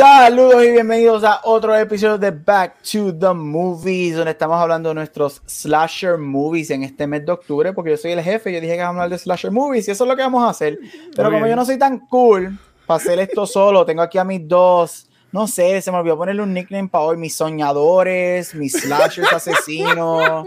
Saludos y bienvenidos a otro episodio de Back to the Movies, donde estamos hablando de nuestros slasher movies en este mes de octubre, porque yo soy el jefe, yo dije que vamos a hablar de slasher movies y eso es lo que vamos a hacer. Pero como yo no soy tan cool para hacer esto solo, tengo aquí a mis dos, no sé, se me olvidó ponerle un nickname para hoy, mis soñadores, mis slashers asesinos.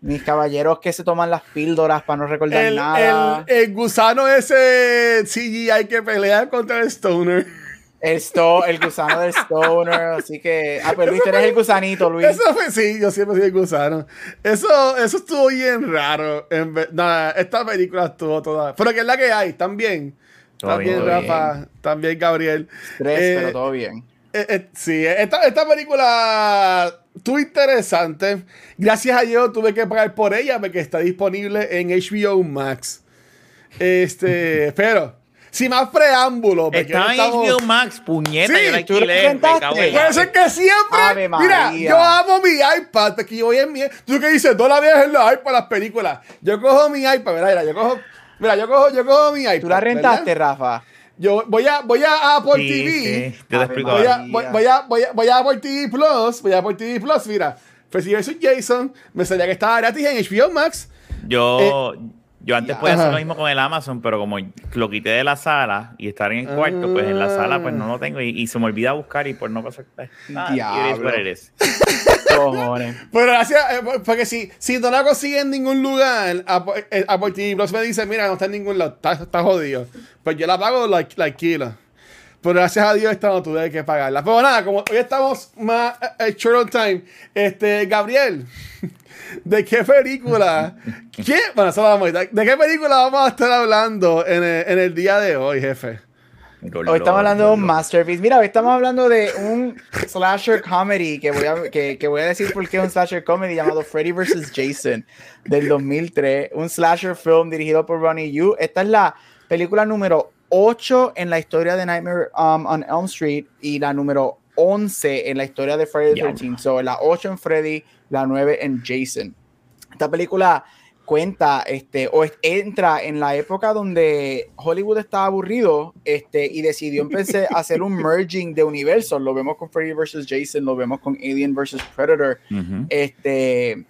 Mis caballeros que se toman las píldoras para no recordar nada. El, el gusano ese CGI que pelea contra el Stoner. El, sto el gusano del stoner, así que... Ah, pues Luis, eres el gusanito, Luis. Eso fue, sí, yo siempre soy el gusano. Eso, eso estuvo bien raro. En nada, esta película estuvo toda... Pero que es la que hay, también. También, Rafa, también Gabriel. Tres, eh, pero todo bien. Eh, eh, sí, esta, esta película estuvo interesante. Gracias a Dios tuve que pagar por ella porque está disponible en HBO Max. Este, pero sin más preámbulo. Está en HBO Max, puñeta, sí, yo la alquilé, Puede ser que siempre. mira, yo amo mi iPad, porque yo voy en mi. Tú que dices, no la veas en la iPad las películas. Yo cojo mi iPad, mira, mira, yo cojo. Mira, yo cojo, yo cojo mi iPad. ¿Tú la rentaste, Rafa? Yo voy a, voy a Apple TV. Sí, te lo explico. Voy a, voy, voy, a, voy, a, voy a Apple TV Plus. Voy a Apple TV Plus, mira. Pues si soy Jason, me salía que estaba gratis en HBO Max. Yo. Eh, yo antes podía hacer lo mismo con el Amazon, pero como lo quité de la sala y estar en el cuarto, pues en la sala pues no lo tengo y, se me olvida buscar y por no pasar pues, nada. Diablo. eres. pero gracias, eh, porque si, si no la consigue en ningún lugar, Apple TV Plus me dice, mira, no está en ningún lado, está, jodido. Pues yo la pago la, la alquilo. Pero gracias a Dios esta no tuve que pagarla. Pero nada, como hoy estamos más eh, short on time, este, Gabriel, ¿De qué película? ¿Qué? Bueno, vamos ¿De qué película vamos a estar hablando en el, día de hoy, jefe? Hoy estamos hablando de un masterpiece. Mira, hoy estamos hablando de un slasher comedy que voy a, que, que voy a decir por qué un slasher comedy llamado Freddy vs. Jason del 2003. Un slasher film dirigido por Ronnie Yu. Esta es la película número 8 en la historia de Nightmare um, on Elm Street y la número 11 en la historia de Freddy the 13. So, la 8 en Freddy, la 9 en Jason. Esta película cuenta este o entra en la época donde Hollywood estaba aburrido este y decidió empezar a hacer un merging de universos. Lo vemos con Freddy vs Jason lo vemos con Alien vs Predator. Este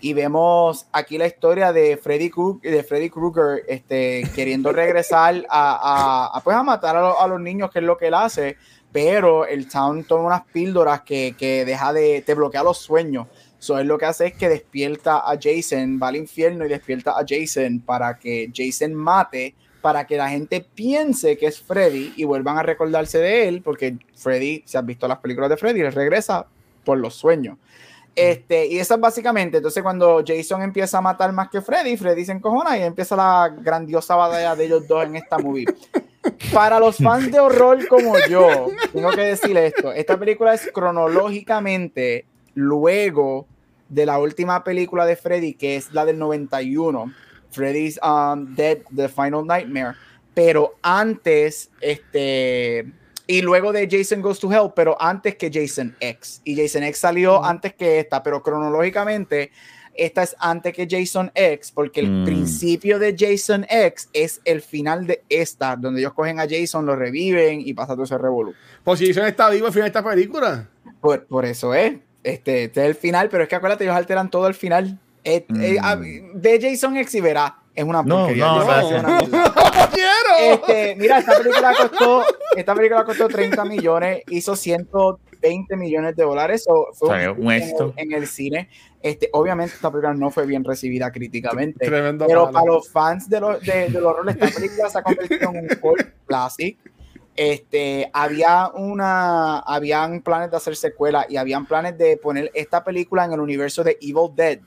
y vemos aquí la historia de Freddy de Freddy Krueger este queriendo regresar a, a, pues a matar a, a, los niños que es lo que él hace pero el town toma unas píldoras que, que deja de te bloquea los sueños So, él lo que hace es que despierta a Jason, va al infierno y despierta a Jason para que Jason mate, para que la gente piense que es Freddy y vuelvan a recordarse de él, porque Freddy, si has visto las películas de Freddy, le regresa por los sueños. Este, y eso es básicamente, entonces cuando Jason empieza a matar más que Freddy, Freddy se encojona y empieza la grandiosa batalla de ellos dos en esta movie. Para los fans de horror como yo, tengo que decir esto, esta película es cronológicamente luego de la última película de Freddy, que es la del 91, Freddy's um, Dead, The Final Nightmare, pero antes, este, y luego de Jason Goes to Hell, pero antes que Jason X. Y Jason X salió antes que esta, pero cronológicamente esta es antes que Jason X, porque el mm. principio de Jason X es el final de esta, donde ellos cogen a Jason, lo reviven y pasa todo ese revolú. Pues si Jason está vivo al final de esta película. Por, por eso es. Este, este, es el final, pero es que acuérdate, ellos alteran todo el final. Eh, eh, mm. de Jason verá, es una porquería. No, no, quiero. Este, mira, esta película costó, esta película costó 30 millones, hizo 120 millones de dólares, o fue un, éxito en, el cine. Este, obviamente esta película no fue bien recibida críticamente, pero para los fans de, los de, de los roles, esta película se ha convertido en un cult classic este, había una, habían planes de hacer secuela y habían planes de poner esta película en el universo de Evil Dead,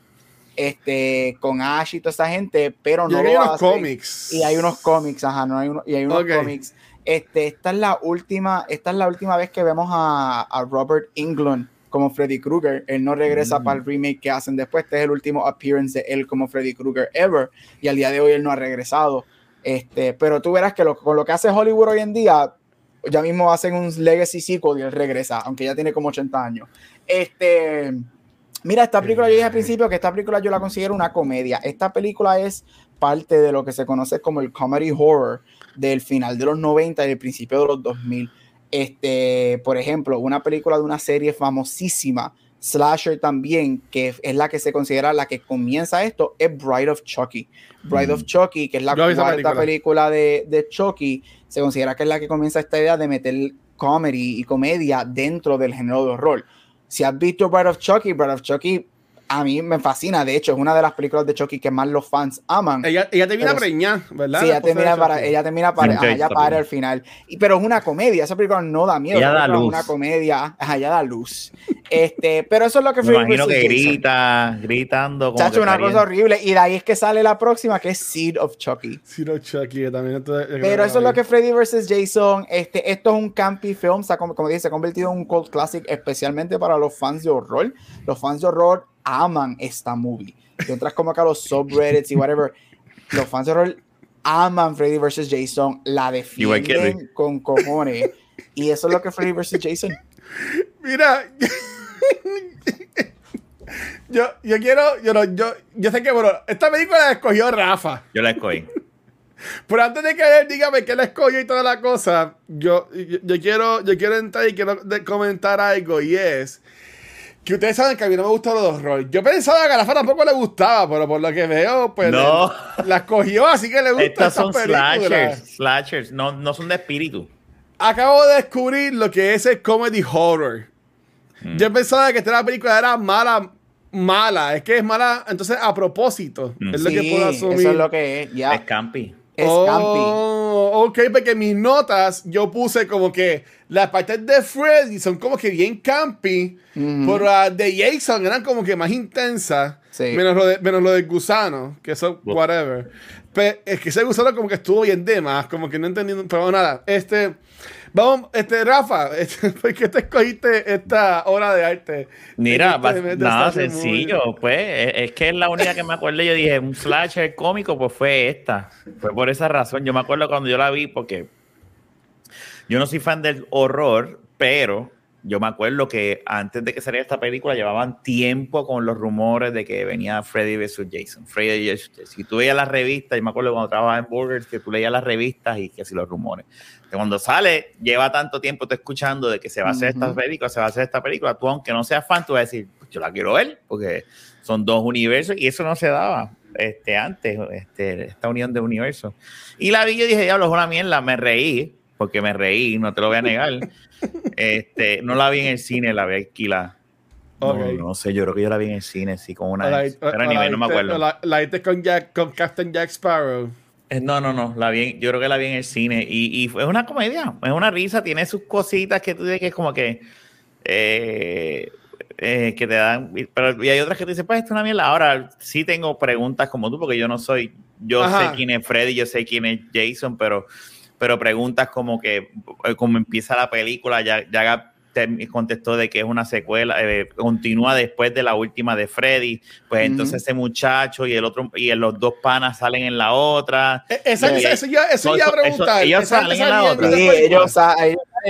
este, con Ash y toda esa gente, pero no y hay unos cómics. Y hay unos cómics, ajá, no hay y hay unos cómics. Este, esta es la última, esta es la última vez que vemos a, a Robert Englund como Freddy Krueger. Él no regresa mm. para el remake que hacen después. Este es el último appearance de él como Freddy Krueger ever. Y al día de hoy él no ha regresado. Este, pero tú verás que con lo que hace Hollywood hoy en día, ya mismo hacen un legacy sequel y él regresa, aunque ya tiene como 80 años. Este, mira, esta película, yo dije al principio que esta película yo la considero una comedia. Esta película es parte de lo que se conoce como el comedy horror del final de los 90 y el principio de los 2000. Este, por ejemplo, una película de una serie famosísima, slasher también, que es la que se considera la que comienza esto, es Bride of Chucky. Bride of mm. Chucky, que es la cuarta película, de, de, Chucky, se considera que es la que comienza esta idea de meter comedy y comedia dentro del género de horror. Si has visto Bride of Chucky, Bride of Chucky a mí me fascina. De hecho, es una de las películas de Chucky que más los fans aman. Ella, ella termina preñada, ¿verdad? Sí, ella termina, para, ella termina para, ella para al final. Y, pero es una comedia. Esa película no da miedo. Ella da luz. Es una comedia. Ajá, ella da luz. Este, pero eso es lo que Me imagino que grita, gritando. Como Chacho, una cosa horrible. Y de ahí es que sale la próxima, que es Seed of Chucky. Seed of Chucky, también. pero eso es lo que Freddy vs. Jason. Este, esto es un campy film. O sea, como, como dice, se ha convertido en un cult classic, especialmente para los fans de horror. Los fans de horror aman esta movie. Y entras como acá los subreddits y whatever, los fans de horror aman Freddy vs. Jason, la defienden con cojones. Y eso es lo que Freddy vs. Jason. Mira, yo, yo quiero, yo, yo, yo sé que, bueno, esta película la escogió Rafa. Yo la escogí. Pero antes de que él dígame que la escogió y toda la cosa, yo, yo, quiero, yo quiero entrar y quiero comentar algo y es que ustedes saben que a mí no me gusta los horror. Yo pensaba que a Rafa tampoco le gustaba, pero por lo que veo, pues no. las cogió, así que le gusta. Estas son slashers, slashers, no, no son de espíritu. Acabo de descubrir lo que es el comedy horror. Mm. Yo pensaba que esta película era mala, mala. Es que es mala, entonces a propósito. Mm. Es lo que puedo asumir. Eso es lo que es, ya. Es campy. Es oh, Ok, porque mis notas yo puse como que las partes de Freddy son como que bien campy, pero las de Jason eran como que más intensas. Menos, lo de, menos lo del gusano, que eso, whatever. Pero es que ese gusano como que estuvo bien de más, como que no entendí, pero nada. Este, vamos, este, Rafa, este, ¿por qué te escogiste esta obra de arte? Mira, este, nada, sencillo, pues, es que es la única que me acuerdo, yo dije, un slasher cómico, pues fue esta. Fue por esa razón, yo me acuerdo cuando yo la vi, porque yo no soy fan del horror, pero yo me acuerdo que antes de que saliera esta película llevaban tiempo con los rumores de que venía Freddy vs. Jason. Freddy vs. Jason. Si tú veías las revistas, yo me acuerdo cuando trabajaba en Burgers, que tú leías las revistas y que así los rumores. Que cuando sale, lleva tanto tiempo te escuchando de que se va a hacer esta película, se va a hacer esta película, tú aunque no seas fan, tú vas a decir, pues yo la quiero ver, porque son dos universos y eso no se daba este, antes, este, esta unión de universos. Y la vi y dije, diablo, es una mierda, me reí porque me reí, no te lo voy a negar. este, no la vi en el cine, la vi alquilada. No, no, sé, yo creo que yo la vi en el cine, sí, con una. pero a nivel no me acuerdo. La, la viste con, Jack, con Captain Jack Sparrow. Eh, no, no, no, la vi, yo creo que la vi en el cine y, y es una comedia, es una risa, tiene sus cositas que tú dices que es como que eh, eh, que te dan, pero y hay otras que te dicen, pues esto es una mierda. Ahora sí tengo preguntas como tú, porque yo no soy, yo sé quién es Freddy, yo sé quién es Jason, pero pero preguntas como que, eh, como empieza la película, ya, ya contestó de que es una secuela, eh, continúa después de la última de Freddy, pues entonces ese muchacho y el otro, y los dos panas salen en la otra. E, eso, ya, eso ya pregunta. Ellos salen en la otra. Sí, ellos,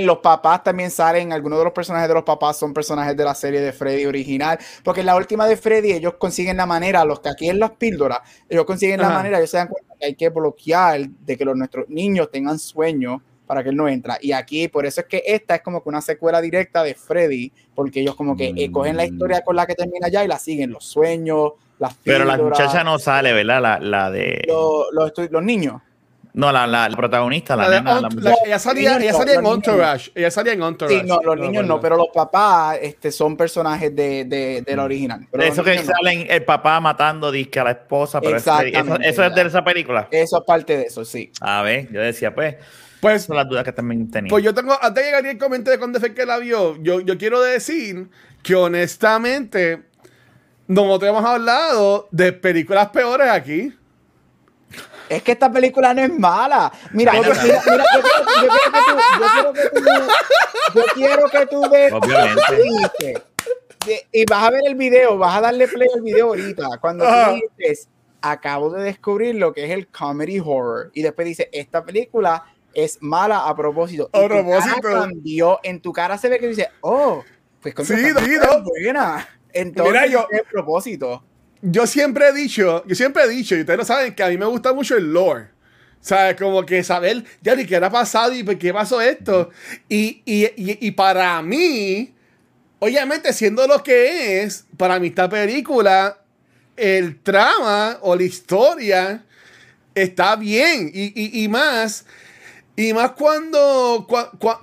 los papás también salen, algunos de los personajes de los papás son personajes de la serie de Freddy original, porque en la última de Freddy ellos consiguen la manera, los que aquí en las píldoras, ellos consiguen la manera, ellos se dan cuenta que hay que bloquear de que los, nuestros niños tengan sueños para que él no entra. Y aquí, por eso es que esta es como que una secuela directa de Freddy, porque ellos como que eh, cogen la historia con la que termina ya y la siguen, los sueños, las Pero la muchacha no sale, ¿verdad? La, la de... los niños. No, la, la, protagonista, la, nena. ella salía, ella salía en Entourage. Ella salía en Entourage. Sí, no, los niños no, pero los papás este, son personajes de, de, de la original. eso que salen el papá matando disque a la esposa. Pero eso, eso, es de esa película. Eso es parte de eso, sí. A ver, yo decía, pues. Pues, son las dudas que también tenía. Pues yo tengo, antes de llegar el comentario de cuando fue que la vio, yo, yo quiero decir que honestamente, nosotros hemos hablado de películas peores aquí. Es que esta película no es mala. Mira, mira, mira yo, quiero que tú, yo quiero que tú, yo quiero que tú veas. Obviamente. y vas a ver el video, vas a darle play al video ahorita. Cuando tú dices, acabo de descubrir lo que es el comedy horror. Y después dice, esta película es mala a propósito. A propósito. cambió, en tu cara se ve que dice, oh, pues con sí, buena. Entonces, yo, es propósito. Yo siempre he dicho, yo siempre he dicho, y ustedes lo saben, que a mí me gusta mucho el lore. ¿Sabes? Como que saber, ya ni qué ha pasado y por qué pasó esto. Y, y, y, para mí, obviamente, siendo lo que es, para mí esta película, el trama o la historia está bien. Y, y más, y más cuando,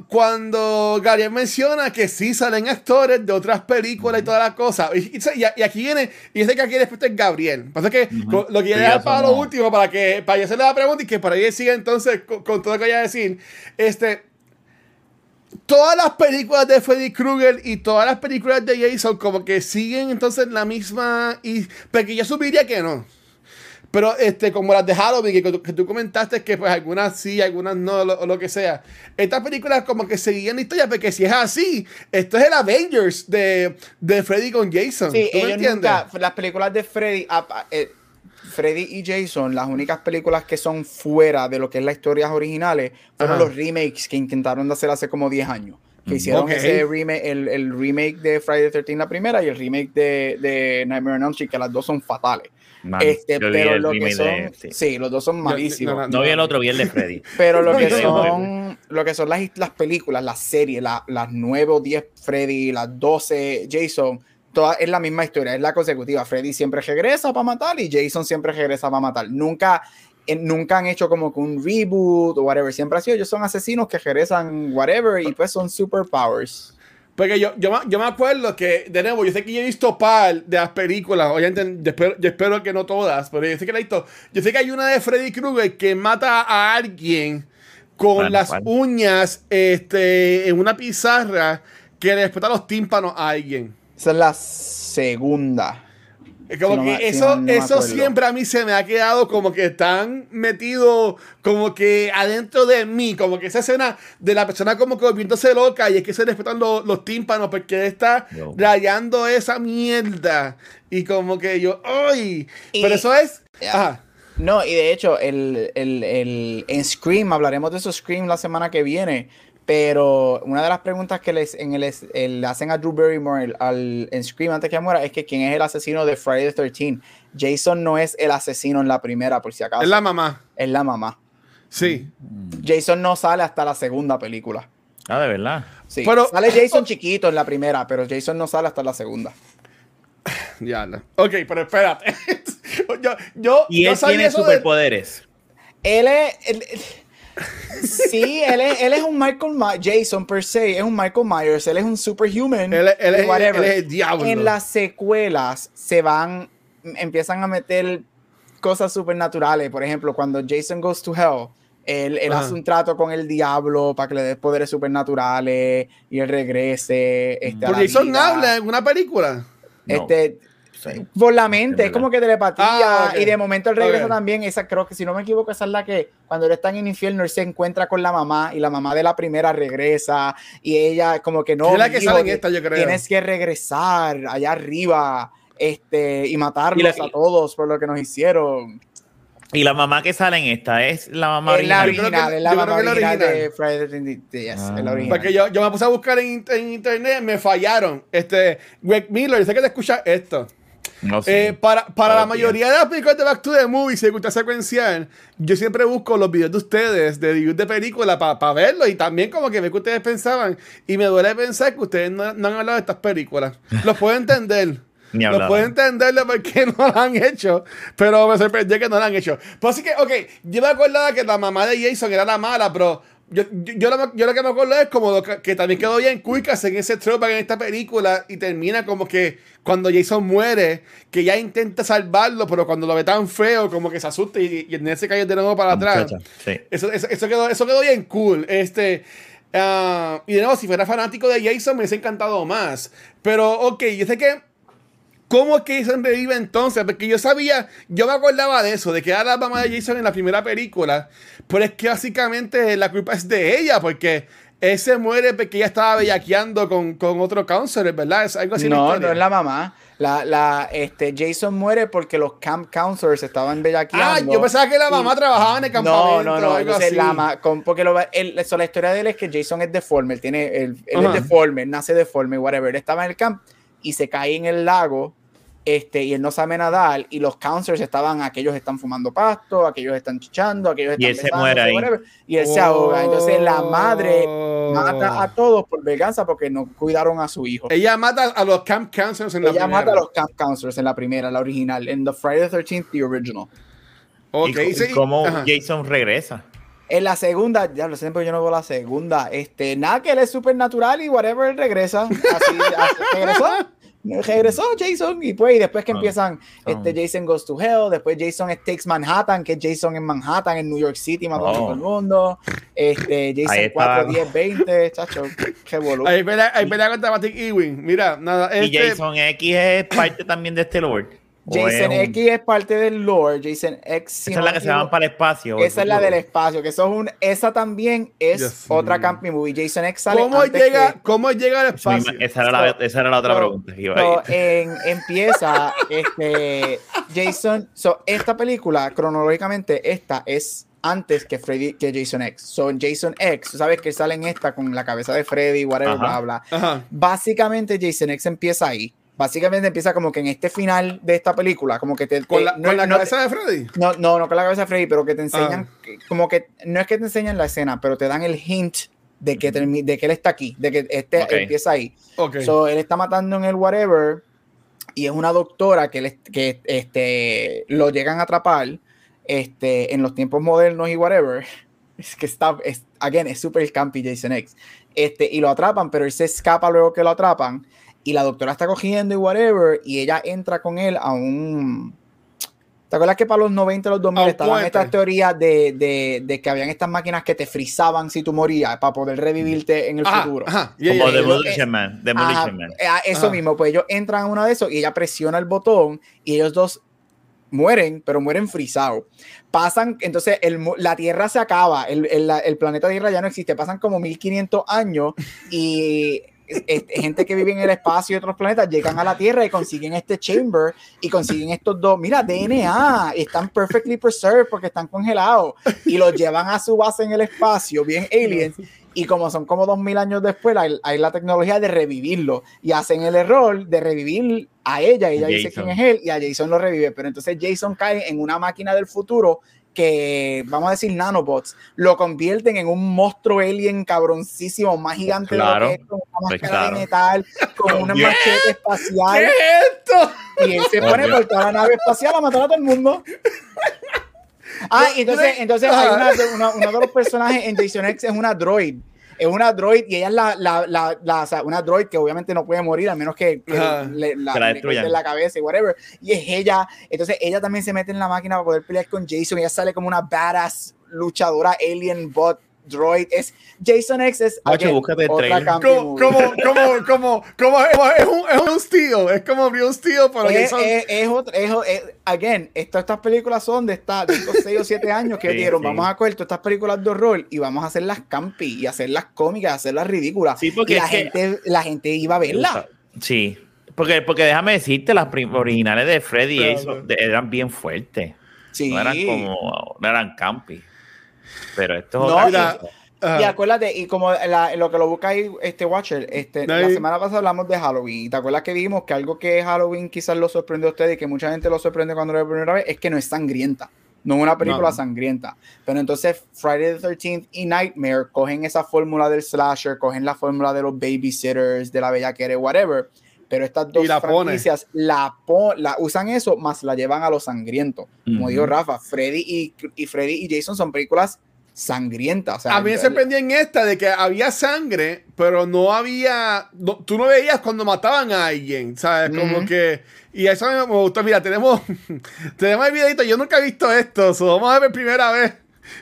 cuando Gabriel menciona que sí salen actores de otras películas y todas las cosas. Y, aquí viene, y dice que aquí después es Gabriel. Pasa que lo que dejar para lo último, para que para hacerle la pregunta y que para ahí siga entonces con, todo lo que vaya a decir. Este, todas las películas de Freddy Krueger y todas las películas de Jason como que siguen entonces la misma... Y, porque yo subiría que no. Pero este, como las de Halloween, que, tú comentaste que pues algunas sí, algunas no, o lo que sea. Estas películas como que seguían la historia, porque si es así, esto es el Avengers de, de Freddy con Jason. Sí, las películas de Freddy, eh, Freddy y Jason, las únicas películas que son fuera de lo que es las historias originales, fueron los remakes que intentaron de hacer hace como 10 años que mm. hicieron ese remake, el, el, remake de Friday the 13 la primera y el remake de, de Nightmare on Elm Street, que las dos son fatales. Este, pero lo que son, sí. los dos son malísimos. No, vi el otro, vi el de Freddy. Pero lo que son, lo que son las, las películas, las series, las 9 o 10 Freddy, las 12 Jason, toda es la misma historia, es la consecutiva. Freddy siempre regresa para matar y Jason siempre regresa para matar. Nunca, nunca han hecho como que un reboot o whatever. Siempre ha sido, ellos son asesinos que regresan whatever y pues son superpowers. Porque yo, yo, yo, me acuerdo que, de nuevo, yo sé que yo he visto par de las películas, obviamente, yo espero, yo espero que no todas, pero yo sé que la he visto. Yo sé que hay una de Freddy Krueger que mata a alguien con las uñas este, en una pizarra que le explota los tímpanos a alguien. Esa es la segunda. Como que eso, eso siempre a mí se me ha quedado como que tan metido, como que adentro de mí, como que esa escena de la persona como que volviéndose loca y es que se le respetan los, tímpanos porque está rayando esa mierda. Y como que yo, ¡ay! Pero eso es. No, y de hecho, el, el, el, en Scream, hablaremos de eso Scream la semana que viene pero una de las preguntas que les, en el, le hacen a Drew Barrymore al, en Scream antes que muera es que quién es el asesino de Friday the 13. Jason no es el asesino en la primera, por si acaso. Es la mamá. Es la mamá. Sí. Jason no sale hasta la segunda película. Ah, de verdad. Sí. Pero, sale Jason chiquito en la primera, pero Jason no sale hasta la segunda. Ya, Ok, pero espérate. yo, y él tiene superpoderes. Él es. Sí, él es, él es un Michael Myers, Jason per se, es un Michael Myers, él es un superhuman. Él, él, es, el diablo. En las secuelas se van, empiezan a meter cosas supernaturales. Por ejemplo, cuando Jason Goes to Hell, él, él hace un trato con el diablo para que le dé poderes supernaturales y él regrese. Este, Jason habla en una película? Este, por la mente, es como que telepatía. Ah, y de momento el regreso también, esa creo que si no me equivoco, esa es la que cuando él está en el infierno, él se encuentra con la mamá y la mamá de la primera regresa y ella como que no. la que sale en esta, yo creo. Tienes que regresar allá arriba este, y matarlos a todos por lo que nos hicieron. Y la mamá que sale en esta es la mamá original. es la mamá original, de Friday the ah. Porque yo, yo, me puse a buscar en, en, internet, me fallaron. Este, Greg Miller, sé que te escucha esto. Eh, para para la mayoría de las películas de Back to the Movie, si gusta secuencial, yo siempre busco los videos de ustedes, de videos de película, para verlo y también como que ve que ustedes pensaban. Y me duele pensar que ustedes no, han hablado de estas películas. Los puedo entender. Los puedo entender por qué no lo han hecho, pero me sorprendió que no lo han hecho. Pues así que, ok, yo me acordaba que la mamá de Jason era la mala, pero yo, yo, lo, que me acuerdo es como que, también quedó bien Cuicas en ese tropa en esta película y termina como que cuando Jason muere, que ya intenta salvarlo, pero cuando lo ve tan feo, como que se asusta y, en ese cae de nuevo para atrás. Eso, eso, quedó, eso quedó bien cool. Este, ah, y de nuevo, si fuera fanático de Jason, me hubiese encantado más. Pero, ok, yo sé que ¿Cómo es que Jason revive entonces? Porque yo sabía, yo me acordaba de eso, de que era la mamá de Jason en la primera película, pero es que básicamente la culpa es de ella, porque ese muere porque ella estaba bellaqueando con, con otro counselor, ¿verdad? Es algo así. No, no es la mamá. La, la, este, Jason muere porque los camp counselors estaban bellaqueando. Ah, yo pensaba que la mamá trabajaba en el campamento. No, no, no. Algo así. La, con, porque lo, el, la historia de él es que Jason es deforme. Él, tiene, él, él es deforme, nace deforme, whatever. Él estaba en el camp y se cae en el lago este, y él no sabe nadar, y los counselors estaban, aquellos están fumando pasto, aquellos están chichando, aquellos están Y él se muere ahí. y él se ahoga. Entonces la madre mata a todos por venganza porque no cuidaron a su hijo. Ella mata a los camp counselors en la Ella mata a los camp counselors en la primera, la original, en The Friday the 13th, the original. Okay, ¿Y, cómo Jason regresa? En la segunda, ya lo siempre yo no veo la segunda. Este, nada que él es supernatural y whatever él regresa. Así, así regresó regresó Jason y pues y después que ah, empiezan ah. este Jason Goes to Hell después Jason Takes Manhattan que Jason en Manhattan en New York City matando a todo el oh. mundo. Este Jason 4, 10, 20 chacho qué boludo. Ahí pelea contra Matic Ewing. Mira nada y este Jason X es parte también de este Lord Jason X es parte del lore. Jason X. esa es la que se van para el espacio. Esa es la del espacio. Que eso es un, esa también es otra camping movie. Jason X sale. ¿Cómo, llega, ¿cómo llega al espacio? Esa era, la, esa era la otra pregunta. en, empieza este, Jason. So, esta película, cronológicamente, esta es antes que Freddy que Jason X. Son Jason X, sabes que sale en esta con la cabeza de Freddy, whatever, bla, bla. Básicamente Jason X empieza ahí básicamente empieza como que en este final de esta película, como que te... ¿Con la, no, la cabeza de Freddy? No, no, no con la cabeza de Freddy, pero que te enseñan, ah. como que, no es que te enseñan la escena, pero te dan el hint de que, de que él está aquí, de que este empieza ahí. Okay. So, él está matando en el whatever y es una doctora que, que este, lo llegan a atrapar este, en los tiempos modernos y whatever. Es que está, es, again, es super campy Jason X. Este, y lo atrapan, pero él se escapa luego que lo atrapan y la doctora está cogiendo y whatever, y ella entra con él a un... ¿Te acuerdas que para los 90 los 2000 estaban estas teorías de, de, de, que habían estas máquinas que te frizaban si tú morías para poder revivirte en el futuro? Como Demolition Man. Demolition Man. Eh, eso mismo, pues ellos entran a uno de esos y ella presiona el botón y ellos dos mueren, pero mueren frisados. Pasan, entonces el, la Tierra se acaba, el, el, el planeta Tierra ya no existe, pasan como 1500 años y gente que vive en el espacio y otros planetas llegan a la Tierra y consiguen este chamber y consiguen estos dos, mira, DNA, están perfectly preserved porque están congelados y los llevan a su base en el espacio, bien aliens, y como son como dos mil años después, hay, la tecnología de revivirlo y hacen el error de revivir a ella, ella dice quién es él y a Jason lo revive, pero entonces Jason cae en una máquina del futuro que, vamos a decir, nanobots, lo convierten en un monstruo alien cabroncísimo, más gigante de lo que es, con una pues máscara de metal, con una machete espacial. ¿Qué es esto? Y él se pone por toda la nave espacial a matar a todo el mundo. Ah, entonces, entonces hay una, uno de los personajes en Jason X es una droid es una droid y ella es la, la, la, la una droid que obviamente no puede morir a menos que, le, la, la la cabeza y whatever. Y es ella. Entonces ella también se mete en la máquina para poder pelear con Jason. Y ella sale como una badass luchadora alien bot Droid es Jason X es Oye, búscate el como, como, como, como, es un, es un steel, es como un steel para es, Jason. Es, es, otro, es, again, estas películas son de, esta, de estos 6 o 7 años que dieron, vamos a coger todas estas películas de horror y vamos a hacerlas campi y hacerlas cómicas, hacerlas ridículas. Sí, porque y la gente, la gente iba a verla. Sí, porque, porque déjame decirte, las originales de Freddy eran bien fuertes. Sí. No eran como, no eran campi. Pero esto no, y, acuérdate, y como lo que lo busca ahí, este Watcher, este, la semana pasada hablamos de Halloween. Y te acuerdas que vimos que algo que Halloween quizás lo sorprende a ustedes y que mucha gente lo sorprende cuando lo ve por primera vez es que no es sangrienta. No es una película sangrienta. Pero entonces Friday the 13th y Nightmare cogen esa fórmula del slasher, cogen la fórmula de los babysitters, de la bella bellaquera, whatever. Pero estas dos la franquicias la, la, usan eso, más la llevan a lo sangriento. Como dijo Rafa, Freddy y, y Freddy y Jason son películas sangrienta. a mí me sorprendió en esta de que había sangre, pero no había. tú no veías cuando mataban a alguien, ¿sabes? Como que. Y eso me, me gustó. Mira, tenemos, tenemos el videito. Yo nunca he visto esto. vamos a ver primera vez.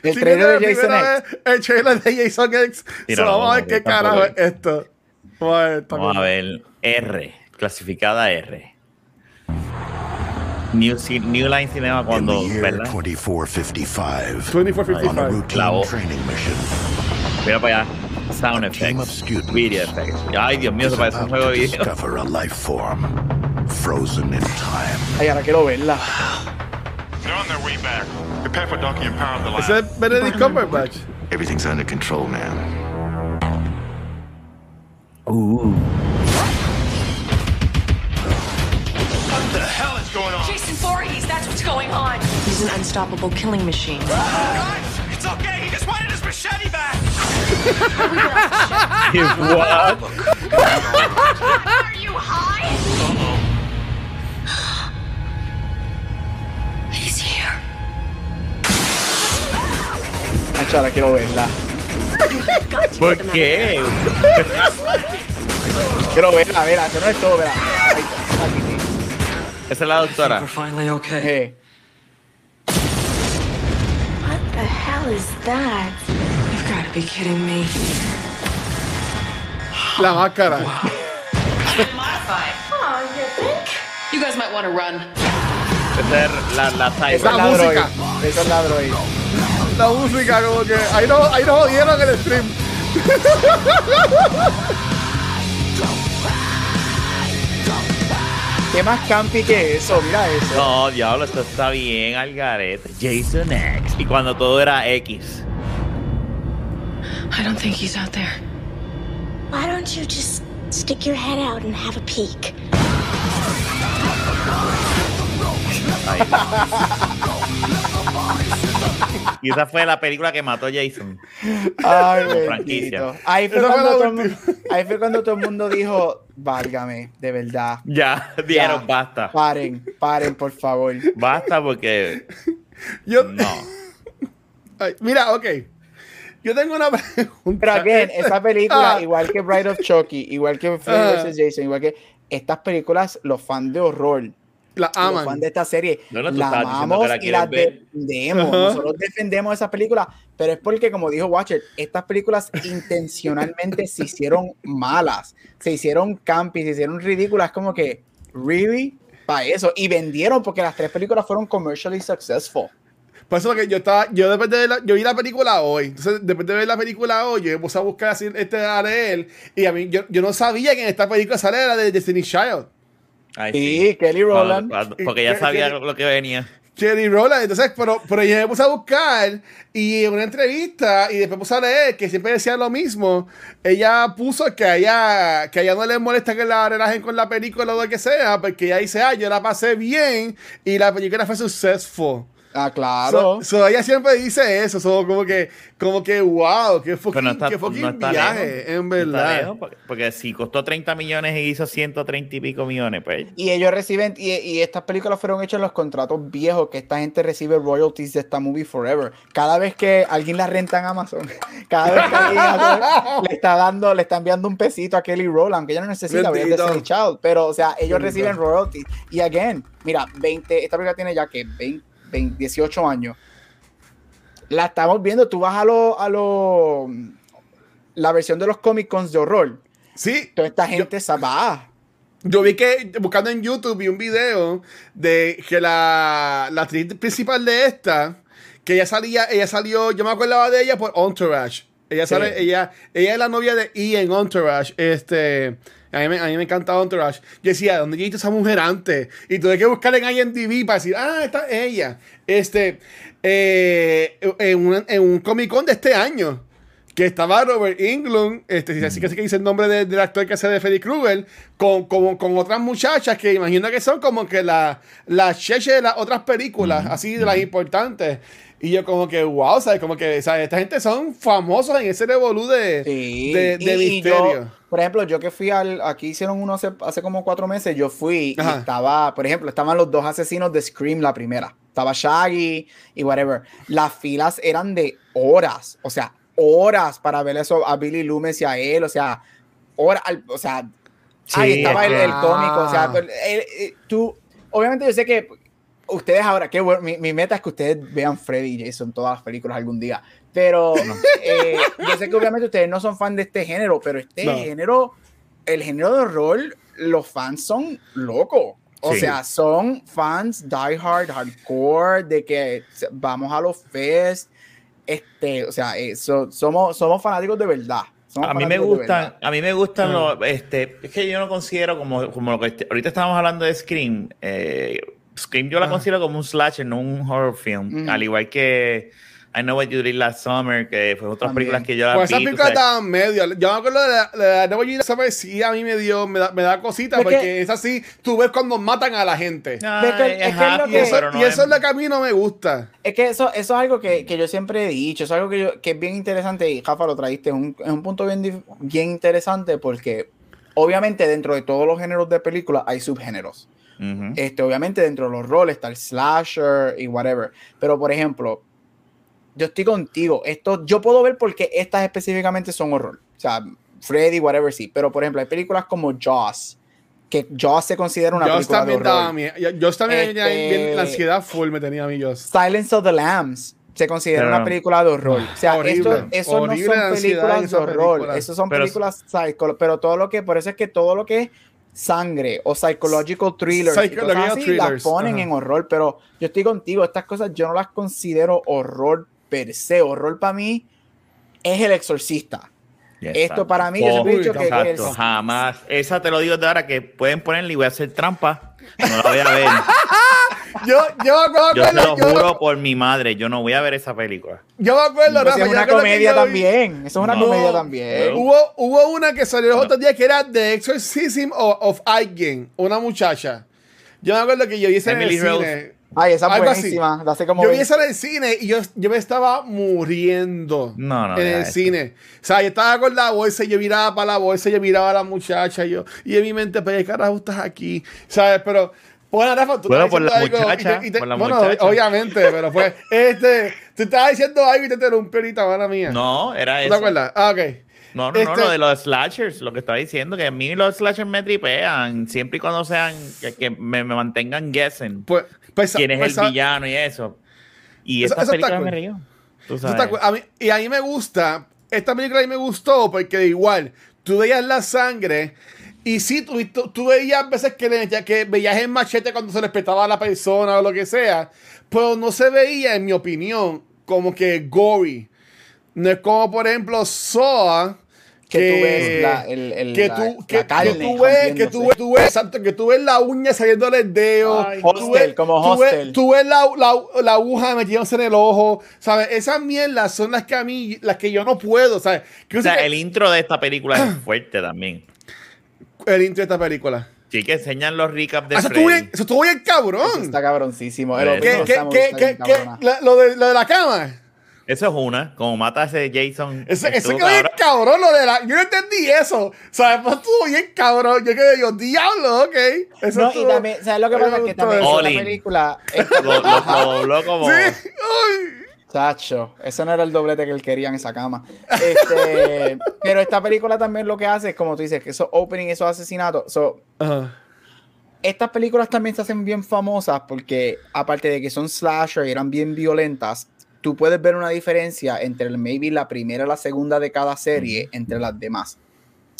El trailer de Jason X. El trailer de Jason X. vamos a ver qué carajo es esto. Vamos a ver R, clasificada R. New, New Line Cinema cuando, ¿verdad? 2455. 2455. La Mira para allá. Sound effects. Video effects. Ay, Dios mío, se parece un juego de video. Discover a life form frozen in time. Ay, ahora quiero verla. Is that Benedict Cumberbatch? Everything's under control, man. Ooh. What the hell is going on? Jason Voorhees, that's what's going on. He's an unstoppable killing machine. Guys, it's okay. He just wanted his machete back. His what? Are you high? Uh-oh. He's here. Ahora quiero verla. ¿Por qué? quiero verla, verla, que no es todo, verla. Esa es la doctora. Hey. What the hell is that? You've got to be kidding me. La máscara. Wow. oh, you think? You guys might want to run. Esa es la, la, la, Esa es la música. Esa es la droid. La música, como que ahí no, ahí no jodieron el stream. ¿Qué más campi que eso? Mira eso. No, diablo, esto está bien, Algarete. Jason X. Y cuando todo era X. I don't think he's out there. Why don't you just stick your head out and have a peek? Y esa fue la película que mató a Jason. Ay, Ahí fue, cuando todo, ahí fue cuando todo el mundo dijo, válgame, de verdad. Ya, dieron, basta. Paren, paren, por favor. Basta porque... Yo... No. mira, ok. Yo tengo una pregunta. Pero bien, esa película, ah. igual que Bride of Chucky, igual que Freddy vs. Jason, igual que estas películas, los fans de horror la aman. Los fans de esta serie la amamos y la defendemos. Nosotros defendemos esas películas, pero es porque, como dijo Watcher, estas películas intencionalmente se hicieron malas, se hicieron campy, se hicieron ridículas, como que, really, para eso. Y vendieron porque las tres películas fueron commercially successful. Por eso que yo estaba, yo después de la, yo vi la película hoy. Entonces, después de ver la película hoy, yo me puse a buscar así este a leer. Y a mí, yo, yo no sabía que en esta película sale la de Destiny Child sí, Kelly Rowland. porque ya sabía lo que venía. Kelly Rowland, entonces, pero, pero yo me puse a buscar y en una entrevista y después puse a leer que siempre decía lo mismo. Ella puso que a ella, que a ella no le molesta que la relajen con la película o lo que sea, porque ella dice, ah, yo la pasé bien y la película fue successful. Ah, claro. So, ella siempre dice eso, so, como que, como que, wow, qué fucking, qué fucking viaje, en verdad. porque, si costó 30 millones y hizo 130 y pico millones, pues. Y ellos reciben, y, y, estas películas fueron hechas en los contratos viejos, que esta gente recibe royalties de esta movie forever. Cada vez que alguien la renta en Amazon, cada vez que alguien le está dando, le está enviando un pesito a Kelly Rowland, aunque ella no necesita ver Destiny Child, pero, o sea, ellos reciben royalties. Y again, mira, 20, esta película tiene ya que 20 18 años. La estamos viendo, tú vas a lo, a lo la versión de los Comic Cons de horror. Sí. Toda esta gente se va. Yo vi que, buscando en YouTube, vi un video de que la, la actriz principal de esta, que ella salía, ella salió, yo me acordaba de ella por Entourage. Ella sale, ella, ella es la novia de E en Entourage. Este, a mí, me, a mí me encantaba Entourage. Yo decía, ¿dónde he esa mujer antes? Y tuve que buscar en IMDb para decir, ah, esta es ella. Este, eh, en, un, en un Comic Con de este año que estaba Robert Englund, este, así que sí que dice el nombre del actor que hace de Freddy Krueger, con, con, con, otras muchachas que imagino que son como que la, la cheche de las otras películas, así de las importantes. Y yo como que, wow, ¿sabes? Como que, ¿sabes? Esta gente son famosos en ese revolú de, de, misterio. por ejemplo, yo que fui al, aquí hicieron uno hace, hace como cuatro meses, yo fui y estaba, por ejemplo, estaban los dos asesinos de Scream, la primera. Estaba Shaggy y whatever. Las filas eran de horas, o sea, horas para ver eso a Billy Loomis y a él, o sea, horas, o sea, ahí estaba el, cómico, o sea, tú, obviamente yo sé que ustedes ahora, qué bueno, mi, meta es que ustedes vean Freddy y Jason todas las películas algún día. Pero eh, yo sé que obviamente ustedes no son fan de este género, pero este género, el género de horror, los fans son locos. O sea, son fans die hard, hardcore, de que vamos a los fest. Este, o sea, eso, somos, somos fanáticos de verdad. a mí me gustan, a mí me gustan los, este, es que yo no considero como, como lo que este, ahorita estábamos hablando de Scream, eh, Scream yo la considero como un slasher, no un horror film, al igual que I Know What You Did Last Summer, que fue otras películas que yo pues esa película estaba medio. Yo me acuerdo de la, de I Know What You Did Last Summer, sí, a mí me dio, me da, me da cosita, porque es así, tú ves cuando matan a la gente. y, eso, es lo que a mí no me gusta. Es que eso, eso es algo que, que yo siempre he dicho, es algo que, yo, que es bien interesante, y Jafa lo traíste, es un, es un punto bien, bien interesante, porque obviamente dentro de todos los géneros de películas hay subgéneros. Este, obviamente dentro de los roles está el slasher y whatever. Pero por ejemplo, yo estoy contigo. Esto, yo puedo ver porque estas específicamente son horror. O sea, Freddy, whatever, sí. Pero, por ejemplo, hay películas como Jaws, que Jaws se considera una película también de horror. Jaws también este, la ansiedad full me tenía a mí Jaws. Silence of the Lambs se considera una película de horror. O sea, esto, eso no son películas de horror. Eso son películas psycho, pero todo lo que, por eso es que todo lo que es sangre o psychological thrillers, psychological así, las ponen en horror, pero yo estoy contigo, estas cosas yo no las considero horror per se. Horror para mí es el exorcista. Esto para mí, yo he dicho que, jamás. Esa te lo digo de ahora que pueden ponerle y voy a hacer trampa. No la voy a ver. yo, yo, yo te lo juro por mi madre, yo no voy a ver esa película. Yo me acuerdo, pues es una comedia también. Eso es una comedia también. Hubo, hubo una que salió los otros días que era The Exorcism of, of una muchacha. Yo me acuerdo que yo hice en el cine. Ay, esa es buenísima. como yo vi esa en el cine y yo, yo me estaba muriendo no, no, en el cine. O sea, yo estaba con la bolsa y yo miraba para la bolsa y yo miraba a la muchacha y yo, y en mi mente, pero ¿qué carajo estás aquí? ¿Sabes? Pero, bueno, Rafa, tú bueno, por la, muchacha, por la bueno, obviamente, pero pues, este, tú estabas diciendo algo y te interrumpí ahorita, mala mía. No, era eso. ¿Te acuerdas? Ah, ok. No, no, no, lo este de los slashers, lo que estaba diciendo, que a mí los slashers me tripean, siempre y cuando sean, que, me, me, mantengan guessing. Pues, pues, quién es pues, el villano y eso. Y esta película me río. A mí, y a mí me gusta, esta película a mí me gustó porque igual, tú veías la sangre y sí, tú, tú, veías veces que, le, que veías el machete cuando se respetaba a la persona o lo que sea, pero no se veía, en mi opinión, como que gory. No es como, por ejemplo, Soa que, tú ves la, el, el, que tú, que, que tú ves, que tú ves, tú ves, exacto, que tú ves la uña saliendo del dedo. Ay, hostel, como hostel. Tú ves, la, la, la, aguja metiéndose en el ojo, ¿sabes? Esas mierdas son las que a mí, las que yo no puedo, ¿sabes? o sea, el intro de esta película es fuerte también. El intro de esta película. Sí, que enseñan los recaps de ah, eso estuvo bien, eso estuvo bien cabrón. Eso está cabroncísimo. ¿Qué, qué, qué, qué, lo, de, lo de la cama. Eso es una, como mata a ese Jason. Ese, ese quedó bien cabrón, lo de la. Yo no entendí eso. ¿Sabes? Pues estuvo bien cabrón. Yo quedé, yo, diablo, ok. Eso no, y también, ¿sabes lo que pasa? Es que también esta película. lo, dobló como. Sí, Ay. Chacho, ese no era el doblete que él quería en esa cama. Este, pero esta película también lo que hace es, como tú dices, que esos opening, esos asesinatos. So, Estas películas también se hacen bien famosas porque, aparte de que son slasher y eran bien violentas, tú puedes ver una diferencia entre el, maybe la primera y la segunda de cada serie entre las demás.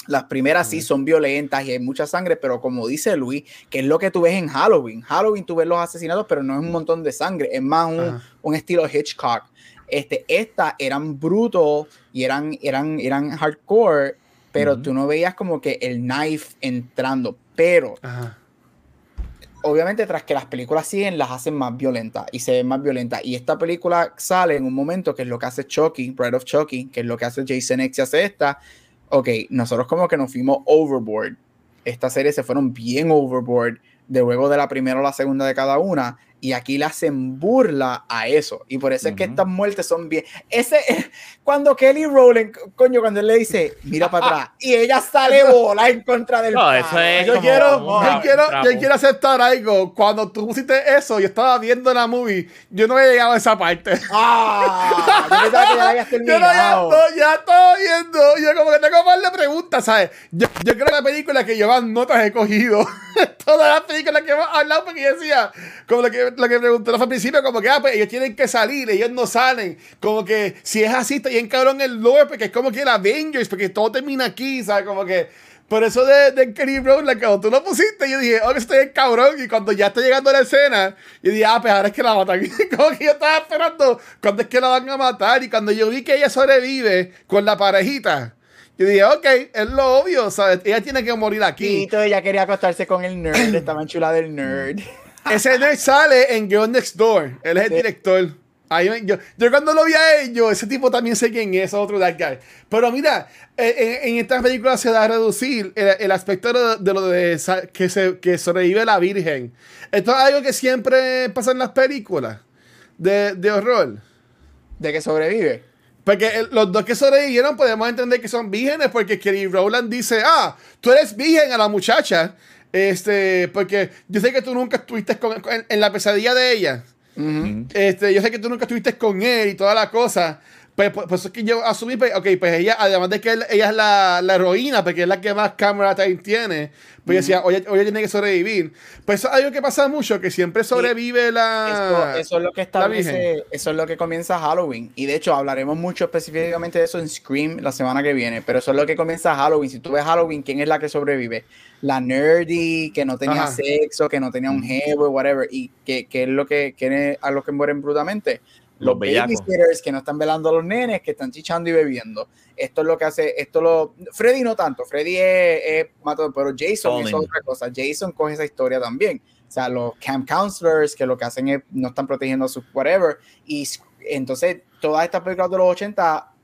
Las primeras sí son violentas y hay mucha sangre, pero como dice Luis, que es lo que tú ves en Halloween. Halloween tú ves los asesinatos, pero no es un montón de sangre, es más un, un estilo Hitchcock. Este, estas eran brutos y eran, eran, eran hardcore, pero tú no veías como que el knife entrando. Pero obviamente tras que las películas siguen, las hacen más violentas y se ven más violentas. Y esta película sale en un momento que es lo que hace Chucky, Bride of Chucky, que es lo que hace Jason X y hace esta. Ok, nosotros como que nos fuimos overboard. Esta serie se fueron bien overboard de luego de la primera o la segunda de cada una y aquí le hacen burla a eso. Y por eso es que estas muertes son bien. Ese, cuando Kelly Rowland, coño, cuando él le dice, mira para atrás, y ella sale bola en contra del. No, eso es yo, quiero, yo, quiero, yo quiero aceptar algo. Cuando tú pusiste eso, yo estaba viendo la movie, yo no había llegado a esa parte. Ah, yo que ya. Yo ya, ya estoy viendo. Yo como que tengo más de preguntas, ¿sabes? Yo, yo creo que la película que yo más notas he cogido. Todas las películas que hemos hablado, porque decía, como lo que lo que preguntó al principio, como que ah, pues, ellos tienen que salir, ellos no salen. Como que si es así, está bien cabrón el lore, porque es como que el Avengers, porque todo termina aquí, ¿sabes? Como que. Por eso de, de Kenny Brown, cuando tú lo pusiste, yo dije, oh, que estoy cabrón. Y cuando ya está llegando a la escena, yo dije, ah, pues ahora es que la matan. como que yo estaba esperando cuándo es que la van a matar. Y cuando yo vi que ella sobrevive con la parejita, Yo dije, ok, es lo obvio, ¿sabes? Ella tiene que morir aquí. Y entonces ella quería acostarse con el nerd, estaba en chula del nerd. Ese nerd sale en Girl Next Door. Él es el director. Ahí, yo, yo, cuando lo vi a ellos, ese tipo también sé quién es, otro that guy. Pero mira, eh, en, en esta película se da a reducir el, aspecto de, lo de que, se, que sobrevive la Virgen. Esto es algo que siempre pasa en las películas de, de horror. ¿De que sobrevive? Porque los dos que sobrevivieron podemos entender que son vírgenes porque Kelly Rowland dice, ah, tú eres virgen a la muchacha. Este, porque yo sé que tú nunca estuviste en, la pesadilla de ella. este, yo sé que tú nunca estuviste con él y toda la cosa. Pues, pues, pues, es que yo asumí, pues, ok, pues ella, además de que ella es la, la, heroína, porque es la que más cámara time tiene, pues decía, oye, oye, tiene que sobrevivir. Pues eso es algo que pasa mucho, que siempre sobrevive la. eso es lo que establece, eso es lo que comienza Halloween. Y de hecho, hablaremos mucho específicamente de eso en Scream la semana que viene. Pero eso es lo que comienza Halloween. Si tú ves Halloween, ¿quién es la que sobrevive? La nerdy, que no tenía sexo, que no tenía un jevo, whatever. Y que, que es lo que, que es a lo que mueren brutamente los, babysitters que no están velando a los nenes, que están chichando y bebiendo. Esto es lo que hace, esto lo... Freddy no tanto, Freddy es, es pero Jason es otra cosa. Jason coge esa historia también. O sea, los camp counselors que lo que hacen es no están protegiendo a sus whatever. Y entonces, todas estas películas de los 80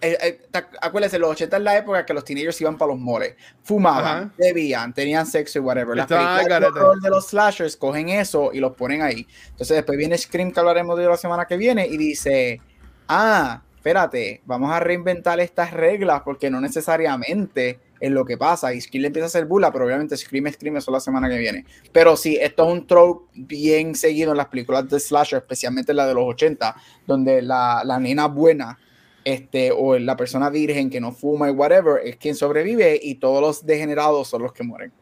eh, eh, acuérdense, los 80 es la época que los teenagers iban para los moles, fumaban, bebían, tenían sexo y whatever. Las películas de los slashers cogen eso y los ponen ahí. Entonces después viene Scream, que hablaremos de la semana que viene, y dice, ah, espérate, vamos a reinventar estas reglas porque no necesariamente es lo que pasa. Y Scream le empieza a hacer bula, pero obviamente Scream, Scream eso la semana que viene. Pero sí, esto es un trope bien seguido en las películas de slasher, especialmente la de los 80, donde la, la nena buena este, o la persona virgen que no fuma y whatever, es quien sobrevive y todos los degenerados son los que mueren.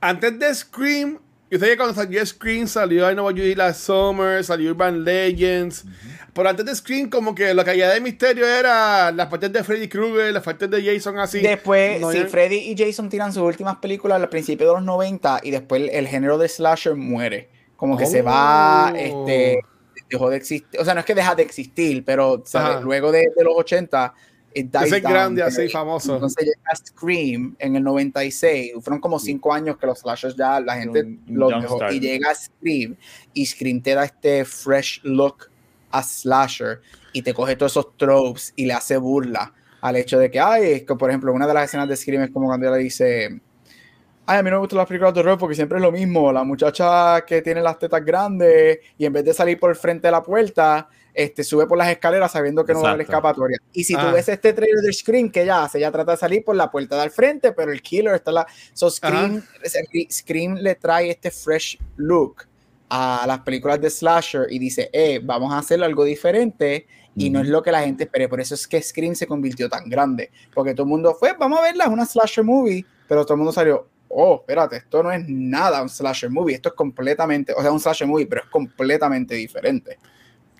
Antes de Scream, yo sé que cuando salió Scream salió I Know What You Did Last Summer, salió Urban Legends. Pero antes de Scream, como que lo que había de misterio era las partes de Freddy Krueger, las partes de Jason así. Después, sí, Freddy y Jason tiran sus últimas películas al principio de los 90 y después el, género de slasher muere. Como que se va, este dejó de existir, o sea, no es que deja de existir, pero luego de, de, los 80, es grande, así famoso. Entonces llega Scream en el 96, fueron como cinco años que los slashers ya la gente lo dejó, y llega Scream, y Scream te da este fresh look a slasher, y te coge todos esos tropes y le hace burla al hecho de que, ay, es que por ejemplo, una de las escenas de Scream es como cuando ella le dice, ay, a mí no me gustan las películas de horror porque siempre es lo mismo, la muchacha que tiene las tetas grandes y en vez de salir por el frente de la puerta, este, sube por las escaleras sabiendo que no va a haber escapatoria. Y si tú ah. ves este trailer de Scream que ella hace, ella trata de salir por la puerta de al frente, pero el killer está la... So Scream, Scream le trae este fresh look a las películas de slasher y dice, eh, vamos a hacer algo diferente y no es lo que la gente espera. Por eso es que Scream se convirtió tan grande, porque todo el mundo fue, vamos a verla, es una slasher movie, pero todo el mundo salió, oh, espérate, esto no es nada un slasher movie, esto es completamente, o sea, un slasher movie, pero es completamente diferente.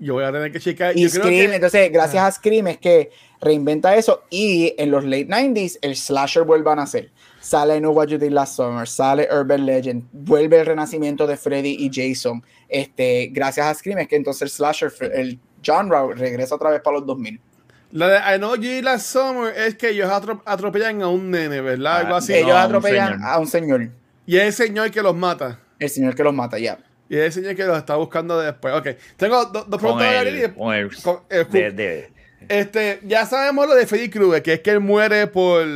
Yo voy a tener que checar. Y Scream, entonces, gracias a Scream es que reinventa eso y en los late 90s el slasher vuelve a nacer. Sale No What You Did Last Summer, sale Urban Legend, vuelve el renacimiento de Freddy y Jason. Este, gracias a Scream es que entonces el slasher, el genre regresa otra vez para los 2000. La de I Know You Last Summer es que ellos atropellan a un nene, ¿verdad? Algo así. Ellos atropellan a un señor. Y es el señor que los mata. El señor que los mata, ya. Y es el señor que los está buscando después. Ok. Tengo dos preguntas de Este, ya sabemos lo de Freddy Krueger, que es que él muere por.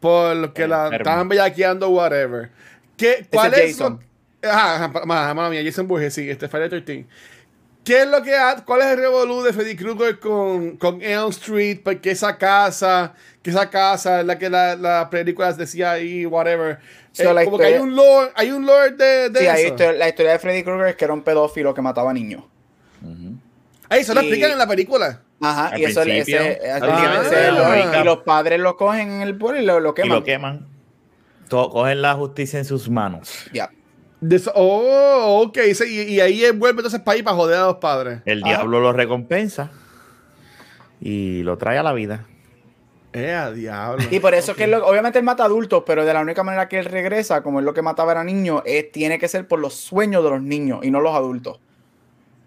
Por que la estaban bellaqueando, whatever. ¿Qué, ¿Cuál es, Jason. Ajá, mamá mía, Jason Burgess, sí, este Friday 13. ¿Qué es lo que ¿Cuál es el revolú de Freddy Krueger con, con Elm Street? Porque esa casa, que esa casa es la que la, la película decía ahí, whatever. Eh, como que hay un lore, hay un lore de, de sí, eso. la historia de Freddy Krueger es que era un pedófilo que mataba niños. Ahí eso lo explican en la película. Ajá, y eso ese, ah, y los padres lo cogen en el pueblo y lo, lo queman. Y lo queman. cogen la justicia en sus manos. Ya oh, ok. Y, ahí vuelve entonces para ir para joder a los padres. El diablo lo recompensa y lo trae a la vida. Eh, diablo. Y por eso que obviamente él mata adultos, pero de la única manera que él regresa, como es lo que mataba a niños, es, tiene que ser por los sueños de los niños y no los adultos.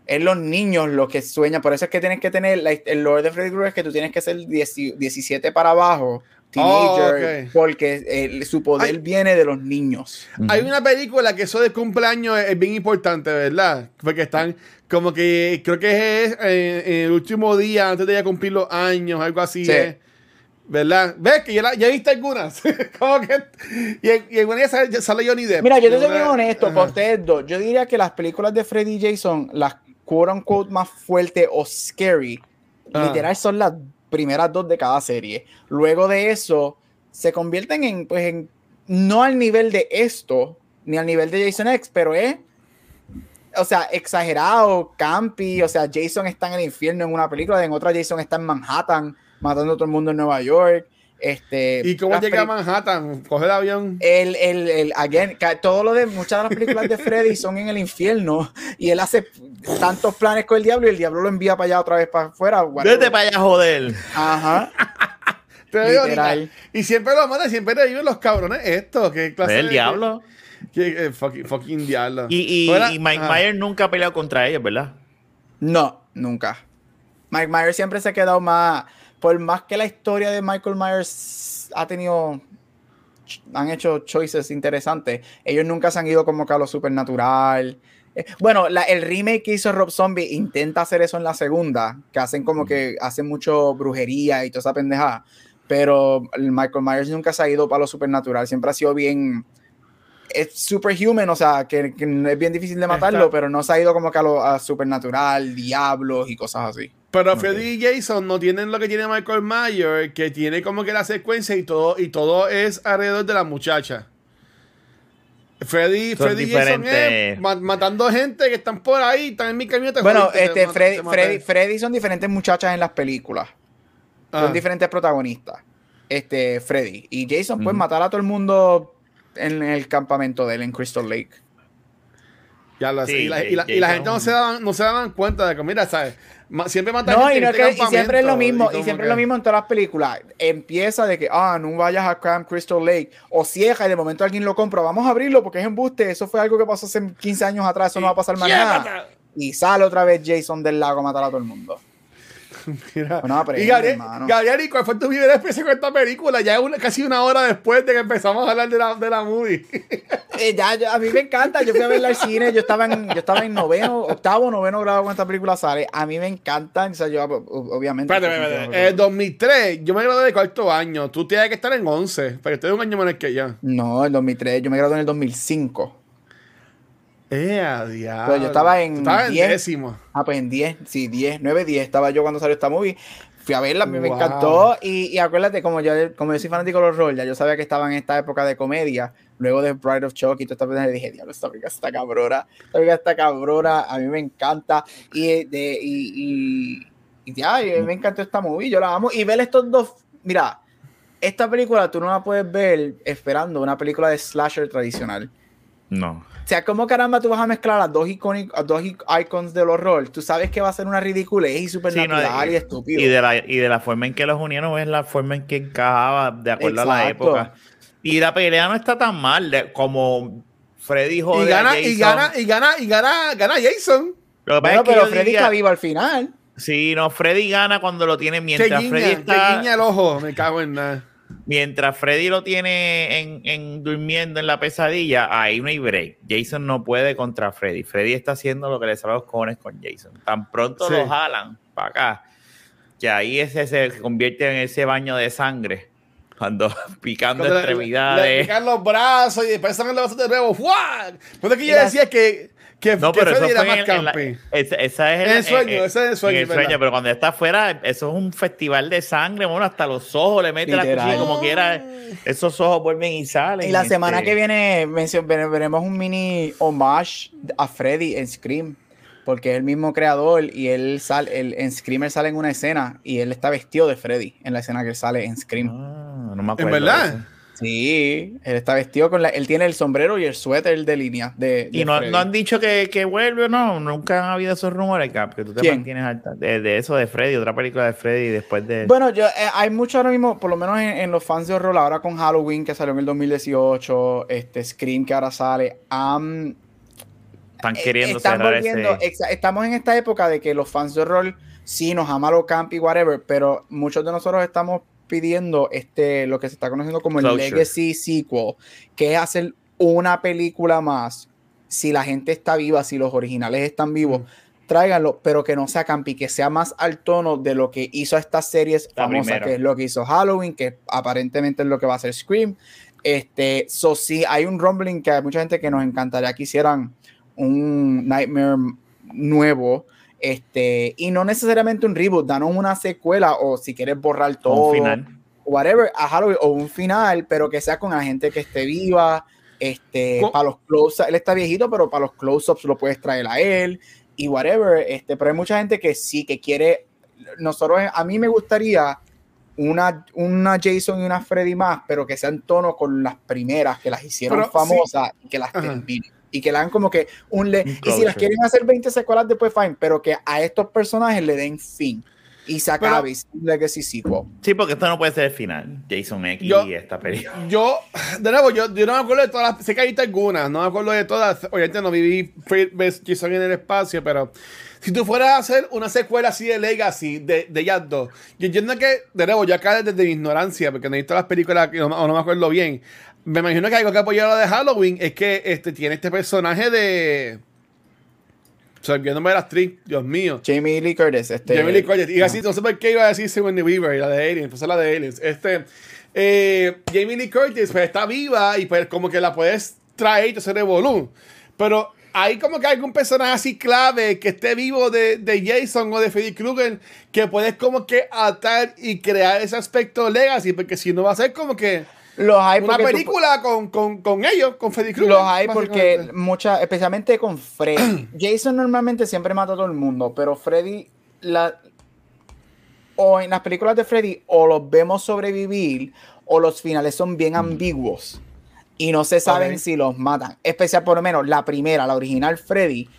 es los niños los que sueñan. Por eso es que tienes que tener el lore de Freddy Krueger es que tú tienes que ser 17 para abajo. Teenager, oh, porque su poder viene de los niños. Hay una película que eso de cumpleaños es, bien importante, ¿verdad? Porque están como que creo que es eh, el último día antes de ya cumplir los años, algo así. ¿Verdad? ¿Ves que ya, ya viste algunas? como que, y, en, y en una sale, sale Johnny Depp. Mira, yo te soy bien honesto, por ustedes dos. Yo diría que las películas de Freddy Jason, las quote unquote más fuerte o scary, ah. literal son las primeras dos de cada serie. Luego de eso, se convierten en, pues, en, no al nivel de esto, ni al nivel de Jason X, pero es, o sea, exagerado, campi, o sea, Jason está en el infierno en una película, en otra Jason está en Manhattan matando a todo el mundo en Nueva York. Este, ¿Y cómo llega a Manhattan? ¿Coge el avión? El, el, el, again, todo lo de muchas de las películas de Freddy son en el infierno y él hace tantos planes con el diablo y el diablo lo envía para allá otra vez para afuera. Vete para allá, joder. Ajá. y siempre lo manda, siempre te viven los cabrones esto. ¿Qué clase el diablo? ¿Qué, fucking, diablo. Y, y, Mike Myers nunca ha peleado contra ellos, ¿verdad? No, nunca. Mike Myers siempre se ha quedado más por más que la historia de Michael Myers ha tenido han hecho choices interesantes. Ellos nunca se han ido como que a lo supernatural. Eh, bueno, el remake que hizo Rob Zombie intenta hacer eso en la segunda, que hacen como que hacen mucho brujería y toda esa pendejada. Pero Michael Myers nunca se ha ido para lo supernatural, siempre ha sido bien. Es superhuman, o sea, que, es bien difícil de matarlo, pero no se ha ido como que a lo supernatural, diablos y cosas así. Pero Freddy y Jason no tienen lo que tiene Michael Myers, que tiene como que la secuencia y todo, y todo es alrededor de la muchacha. Freddy, Freddy y Jason es matando gente que están por ahí, están en mi camioneta. Bueno, este, Freddy, Freddy, son diferentes muchachas en las películas. Son ah. diferentes protagonistas. Este, Freddy. Y Jason, pues, matar a todo el mundo en el campamento de él, en Crystal Lake. Ya lo y, la, y, la, gente no se, daban, no se daban cuenta de que, mira, ¿sabes? siempre matan no, y, no que, y siempre es lo mismo, y, siempre es lo mismo en todas las películas. Empieza de que, ah, no vayas a Camp Crystal Lake, o cieja y de momento alguien lo compra, vamos a abrirlo porque es embuste, eso fue algo que pasó hace 15 años atrás, eso no va a pasar mañana. Y sale otra vez Jason del lago a matar a todo el mundo. Mira. y Gabriel, ¿cuál fue tu primera experiencia con esta película? Ya casi una hora después de que empezamos a hablar de la, de la movie. Eh, ya, a mí me encanta. Yo fui a verla al cine. Yo estaba en, yo estaba en noveno, octavo, noveno grado cuando esta película sale. A mí me encanta. O sea, yo, obviamente. Espérate, espérate. En 2003, yo me gradué de cuarto año. Tú tienes que estar en 11, porque tú eres un año menor que yo. No, en 2003. Yo me gradué en el 2005. Eh, diablo. Pues yo estaba en. Estaba en décimo. Ah, pues en 10, sí, 10, 9, 10 estaba yo cuando salió esta movie. Fui a verla, a mí me encantó. Y, y, acuérdate, como yo, como yo soy fanático de los roles, ya yo sabía que estaba en esta época de comedia. Luego de Bride of Chuck y toda esta película, dije, diablo, esta película está cabrona. Esta película está cabrona, a mí me encanta. Y, de, y, y, y ya, me encantó esta movie, yo la amo. Y ver estos dos, mira, esta película tú no la puedes ver esperando una película de slasher tradicional. No. O sea, ¿cómo caramba tú vas a mezclar a dos, dos icons del horror? Tú sabes que va a ser una ridiculez y súper natural y, estúpido. Y de, la, y de la forma en que los unieron es la forma en que encajaba de acuerdo a la época. Y la pelea no está tan mal como Freddy jode y gana, Y gana, y gana, y gana, gana Jason. pero Freddy está vivo al final. Sí, no, Freddy gana cuando lo tiene mientras Freddy está... guiña el ojo, me cago en nada. Mientras Freddy lo tiene en, durmiendo en la pesadilla, ahí no hay break. Jason no puede contra Freddy. Freddy está haciendo lo que le sale a los cojones con Jason. Tan pronto lo jalan para acá, que ahí ese se convierte en ese baño de sangre. Cuando picando extremidades. Le, pican los brazos y después salen los brazos de nuevo. ¡Fuah! Pues que yo decía que no, pero eso era más campi. esa, es el, sueño, ese es el sueño. pero cuando está afuera, eso es un festival de sangre, bueno, hasta los ojos le mete la cuchilla como quiera. Esos ojos vuelven y salen. Y la semana este que viene veremos un mini homage a Freddy en Scream. Porque es el mismo creador y él sale, el, en Screamer sale en una escena y él está vestido de Freddy en la escena que sale en Scream. Ah, no me acuerdo. ¿En verdad? Sí, él está vestido con la. Él tiene el sombrero y el suéter de línea. De, y no, no, han dicho que, que, vuelve o no. Nunca han habido esos rumores, Cap, que tú te mantienes alta. De, eso de Freddy, otra película de Freddy después de. Bueno, yo, eh, hay mucho ahora mismo, por lo menos en, los fans de horror, ahora con Halloween que salió en el 2018, este Scream que ahora sale. están queriendo están volviendo, estamos en esta época de que los fans de horror sí nos ama lo camp y whatever, pero muchos de nosotros estamos pidiendo este lo que se está conociendo como el Legacy Sequel, que es hacer una película más. Si la gente está viva, si los originales están vivos, mm. tráiganlo, pero que no sea campi, que sea más al tono de lo que hizo estas series famosas, que es lo que hizo Halloween, que aparentemente es lo que va a hacer Scream. Este, so sí, hay un rumbling que hay mucha gente que nos encantaría que hicieran un Nightmare nuevo. Este, y no necesariamente un reboot, danos una secuela o si quieres borrar todo. Un final. Whatever, a Halloween, o un final, pero que sea con la gente que esté viva. Este, para los close él está viejito, pero para los close-ups lo puedes traer a él y whatever. Este, pero hay mucha gente que sí, que quiere. Nosotros, a mí me gustaría una, una Jason y una Freddy más, pero que sean tono con las primeras que las hicieron famosas y que las terminen y que le hagan como que un le y si las quieren hacer 20 secuelas después fine, pero que a estos personajes le den fin y se acabe Legacy Sequel. Sí, porque esto no puede ser el final. Jason X y esta película. Yo, de nuevo, yo, yo, no me acuerdo de todas las. Sé que hay algunas, no me acuerdo de todas. Obviamente no viví Jason en el espacio, pero si tú fueras a hacer una secuela así de Legacy, de, de Jazz 2, yo entiendo que, de nuevo, yo acá desde mi ignorancia, porque no he visto las películas o no, no me acuerdo bien, me imagino que algo que apoyó lo de Halloween es que este, tiene este personaje de. O sea, viéndome la actriz, Dios mío. Jamie Lee Curtis. Este, Jamie Lee Curtis. Y así, no sé por qué iba a decir Sigourney Weaver, la de Aliens, pues la de Aliens. Este, eh, Jamie Lee Curtis, pues está viva y pues como que la puedes traer y te hacer revolú. Pero hay como que algún personaje así clave que esté vivo de, de Jason o de Freddy Krueger que puedes como que atar y crear ese aspecto legacy, porque si no va a ser como que los hay Una película con, con, con, ellos, con Freddy Krueger. Los hay porque muchas, especialmente con Freddy. Jason normalmente siempre mata a todo el mundo, pero Freddy, la, o en las películas de Freddy, o los vemos sobrevivir, o los finales son bien ambiguos. Y no se saben si los matan. Especial, por lo menos, la primera, la original Freddy,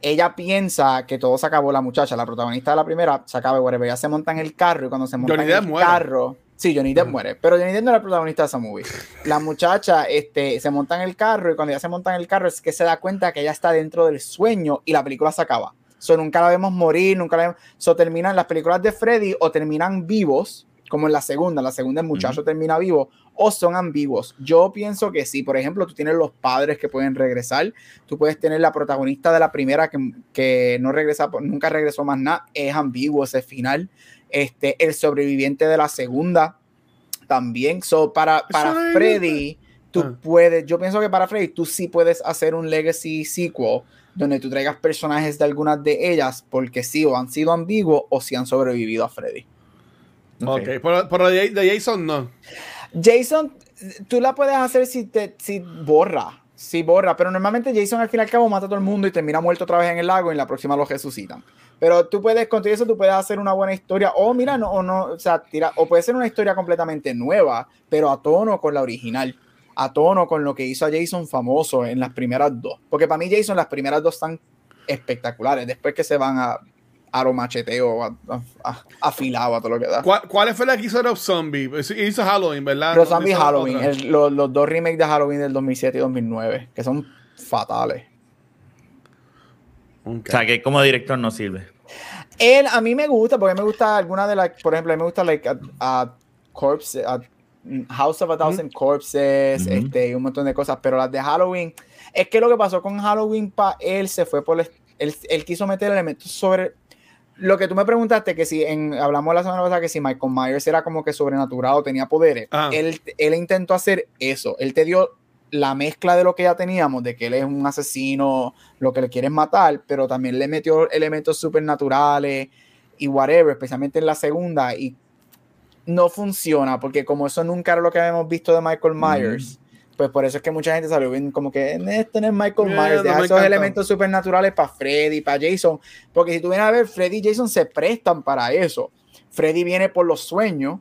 ella piensa que todo se acabó, la muchacha, la protagonista de la primera, se acaba, whatever. Ella se monta en el carro y cuando se monta en el carro Sí, Johnny Depp muere, pero Johnny Depp no era el protagonista de esa movie. La muchacha este, se monta en el carro y cuando ella se monta en el carro es que se da cuenta que ella está dentro del sueño y la película se acaba. So, nunca la vemos morir, nunca la vemos. So, terminan las películas de Freddy o terminan vivos, como en la segunda. La segunda, el muchacho termina vivo, o son ambiguos. Yo pienso que sí. Por ejemplo, tú tienes los padres que pueden regresar. Tú puedes tener la protagonista de la primera que, que no regresa, nunca regresó más nada. Es ambiguo ese final este, el sobreviviente de la segunda también. So, para, para Freddy, tú ah. puedes, yo pienso que para Freddy, tú sí puedes hacer un legacy sequel donde tú traigas personajes de algunas de ellas, porque sí, o han sido ambiguos o si han sobrevivido a Freddy. Ok, pero, de, Jason no. Jason, tú la puedes hacer si, te, si borra, si borra, pero normalmente Jason al fin y al cabo mata a todo el mundo y termina muerto otra vez en el lago y en la próxima lo resucitan. Pero tú puedes, con eso tú puedes hacer una buena historia, o mira, no, o no, o sea, tira, o puede ser una historia completamente nueva, pero a tono con la original, a tono con lo que hizo a Jason famoso en las primeras dos. Porque para mí Jason las primeras dos están espectaculares, después que se van a, a lo macheteo, a, afilado, a todo lo que da. ¿Cuál, fue la que hizo Rob Zombie? Hizo Halloween, ¿verdad? Rob Zombie Halloween, los, los dos remakes de Halloween del 2007 y 2009, que son fatales. O sea, que como director no sirve. Él, a mí me gusta, porque me gusta alguna de las, por ejemplo, a mí me gusta like, a, Corpse, House of a Thousand Corpses, este, y un montón de cosas, pero las de Halloween, es que lo que pasó con Halloween para él se fue por, él, él quiso meter elementos sobre lo que tú me preguntaste, que si en, hablamos la semana pasada que si Michael Myers era como que sobrenatural o tenía poderes, ah. él, él intentó hacer eso, él te dio la mezcla de lo que ya teníamos, de que él es un asesino, lo que le quieren matar, pero también le metió elementos supernaturales y whatever, especialmente en la segunda, y no funciona, porque como eso nunca era lo que habíamos visto de Michael Myers, pues por eso es que mucha gente salió bien como que este no es Michael Myers, deja esos elementos supernaturales para Freddy, para Jason, porque si tú vienes a ver, Freddy y Jason se prestan para eso. Freddy viene por los sueños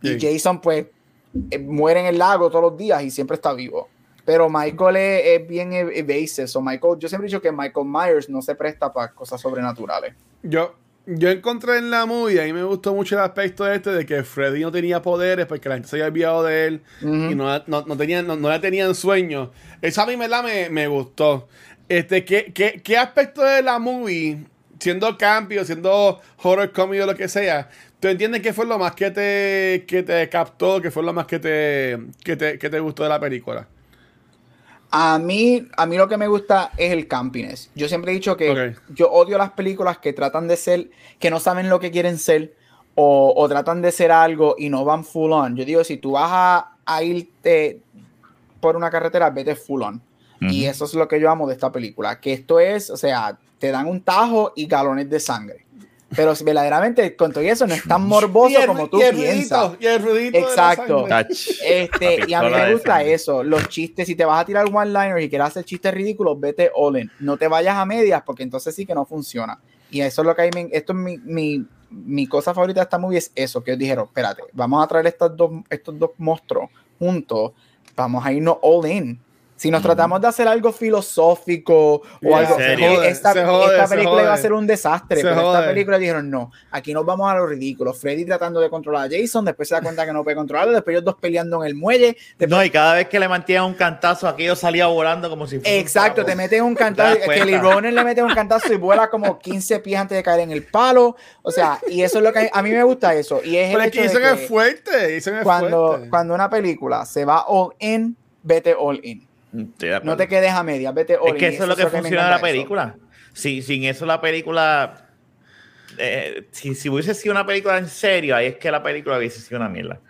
y Jason pues eh, muere en el lago todos los días y siempre está vivo. Pero Michael es, bien e-, evasive. So Michael, yo siempre he dicho que Michael Myers no se presta para cosas sobrenaturales. Yo, yo encontré en la movie, y me gustó mucho el aspecto este de que Freddy no tenía poderes porque la gente se había olvidado de él y no, no, no, no, le tenían sueños. Esa a mí me, me gustó. Este, ¿qué, qué, qué aspecto de la movie, siendo cambio, siendo horror comedy o lo que sea, tú entiendes qué fue lo más que te, que te captó, qué fue lo más que te, que te, que te gustó de la película? A mí, a mí lo que me gusta es el campiness. Yo siempre he dicho que yo odio las películas que tratan de ser, que no saben lo que quieren ser o, o tratan de ser algo y no van full on. Yo digo, si tú vas a, a irte por una carretera, vete full on. Y eso es lo que yo amo de esta película, que esto es, o sea, te dan un tajo y galones de sangre. Pero verdaderamente con todo eso no es tan morboso como tú piensas. y el Exacto. Este, y a mí me gusta eso. Los chistes, si te vas a tirar one liner y quieres hacer chistes ridículos, vete all in. No te vayas a medias porque entonces sí que no funciona. Y eso es lo que hay. Esto es mi, mi, mi cosa favorita de esta movie es eso, que dijeron, espérate, vamos a traer estos dos, estos dos monstruos juntos, vamos a irnos all in. Si nos tratamos de hacer algo filosófico o algo, esta, esta película iba a ser un desastre, pero esta película dijeron no, aquí nos vamos a lo ridículo. Freddy tratando de controlar a Jason, después se da cuenta que no puede controlarlo, después ellos dos peleando en el muelle. No, y cada vez que le mantienen un cantazo, aquello salía volando como si fuera Exacto, te meten un cantazo, Kelly Ronan le mete un cantazo y vuela como 15 pies antes de caer en el palo. O sea, y eso es lo que a mí me gusta eso. Y es pero el hecho que dicen es fuerte, dicen es cuando, fuerte. Cuando una película se va all in, vete all in. No te quedes a medias, vete all Es que eso es lo que funciona en la película. Si, sin eso la película... Eh, si, si, hubiese sido una película en serio, ahí es que la película hubiese sido una mierda.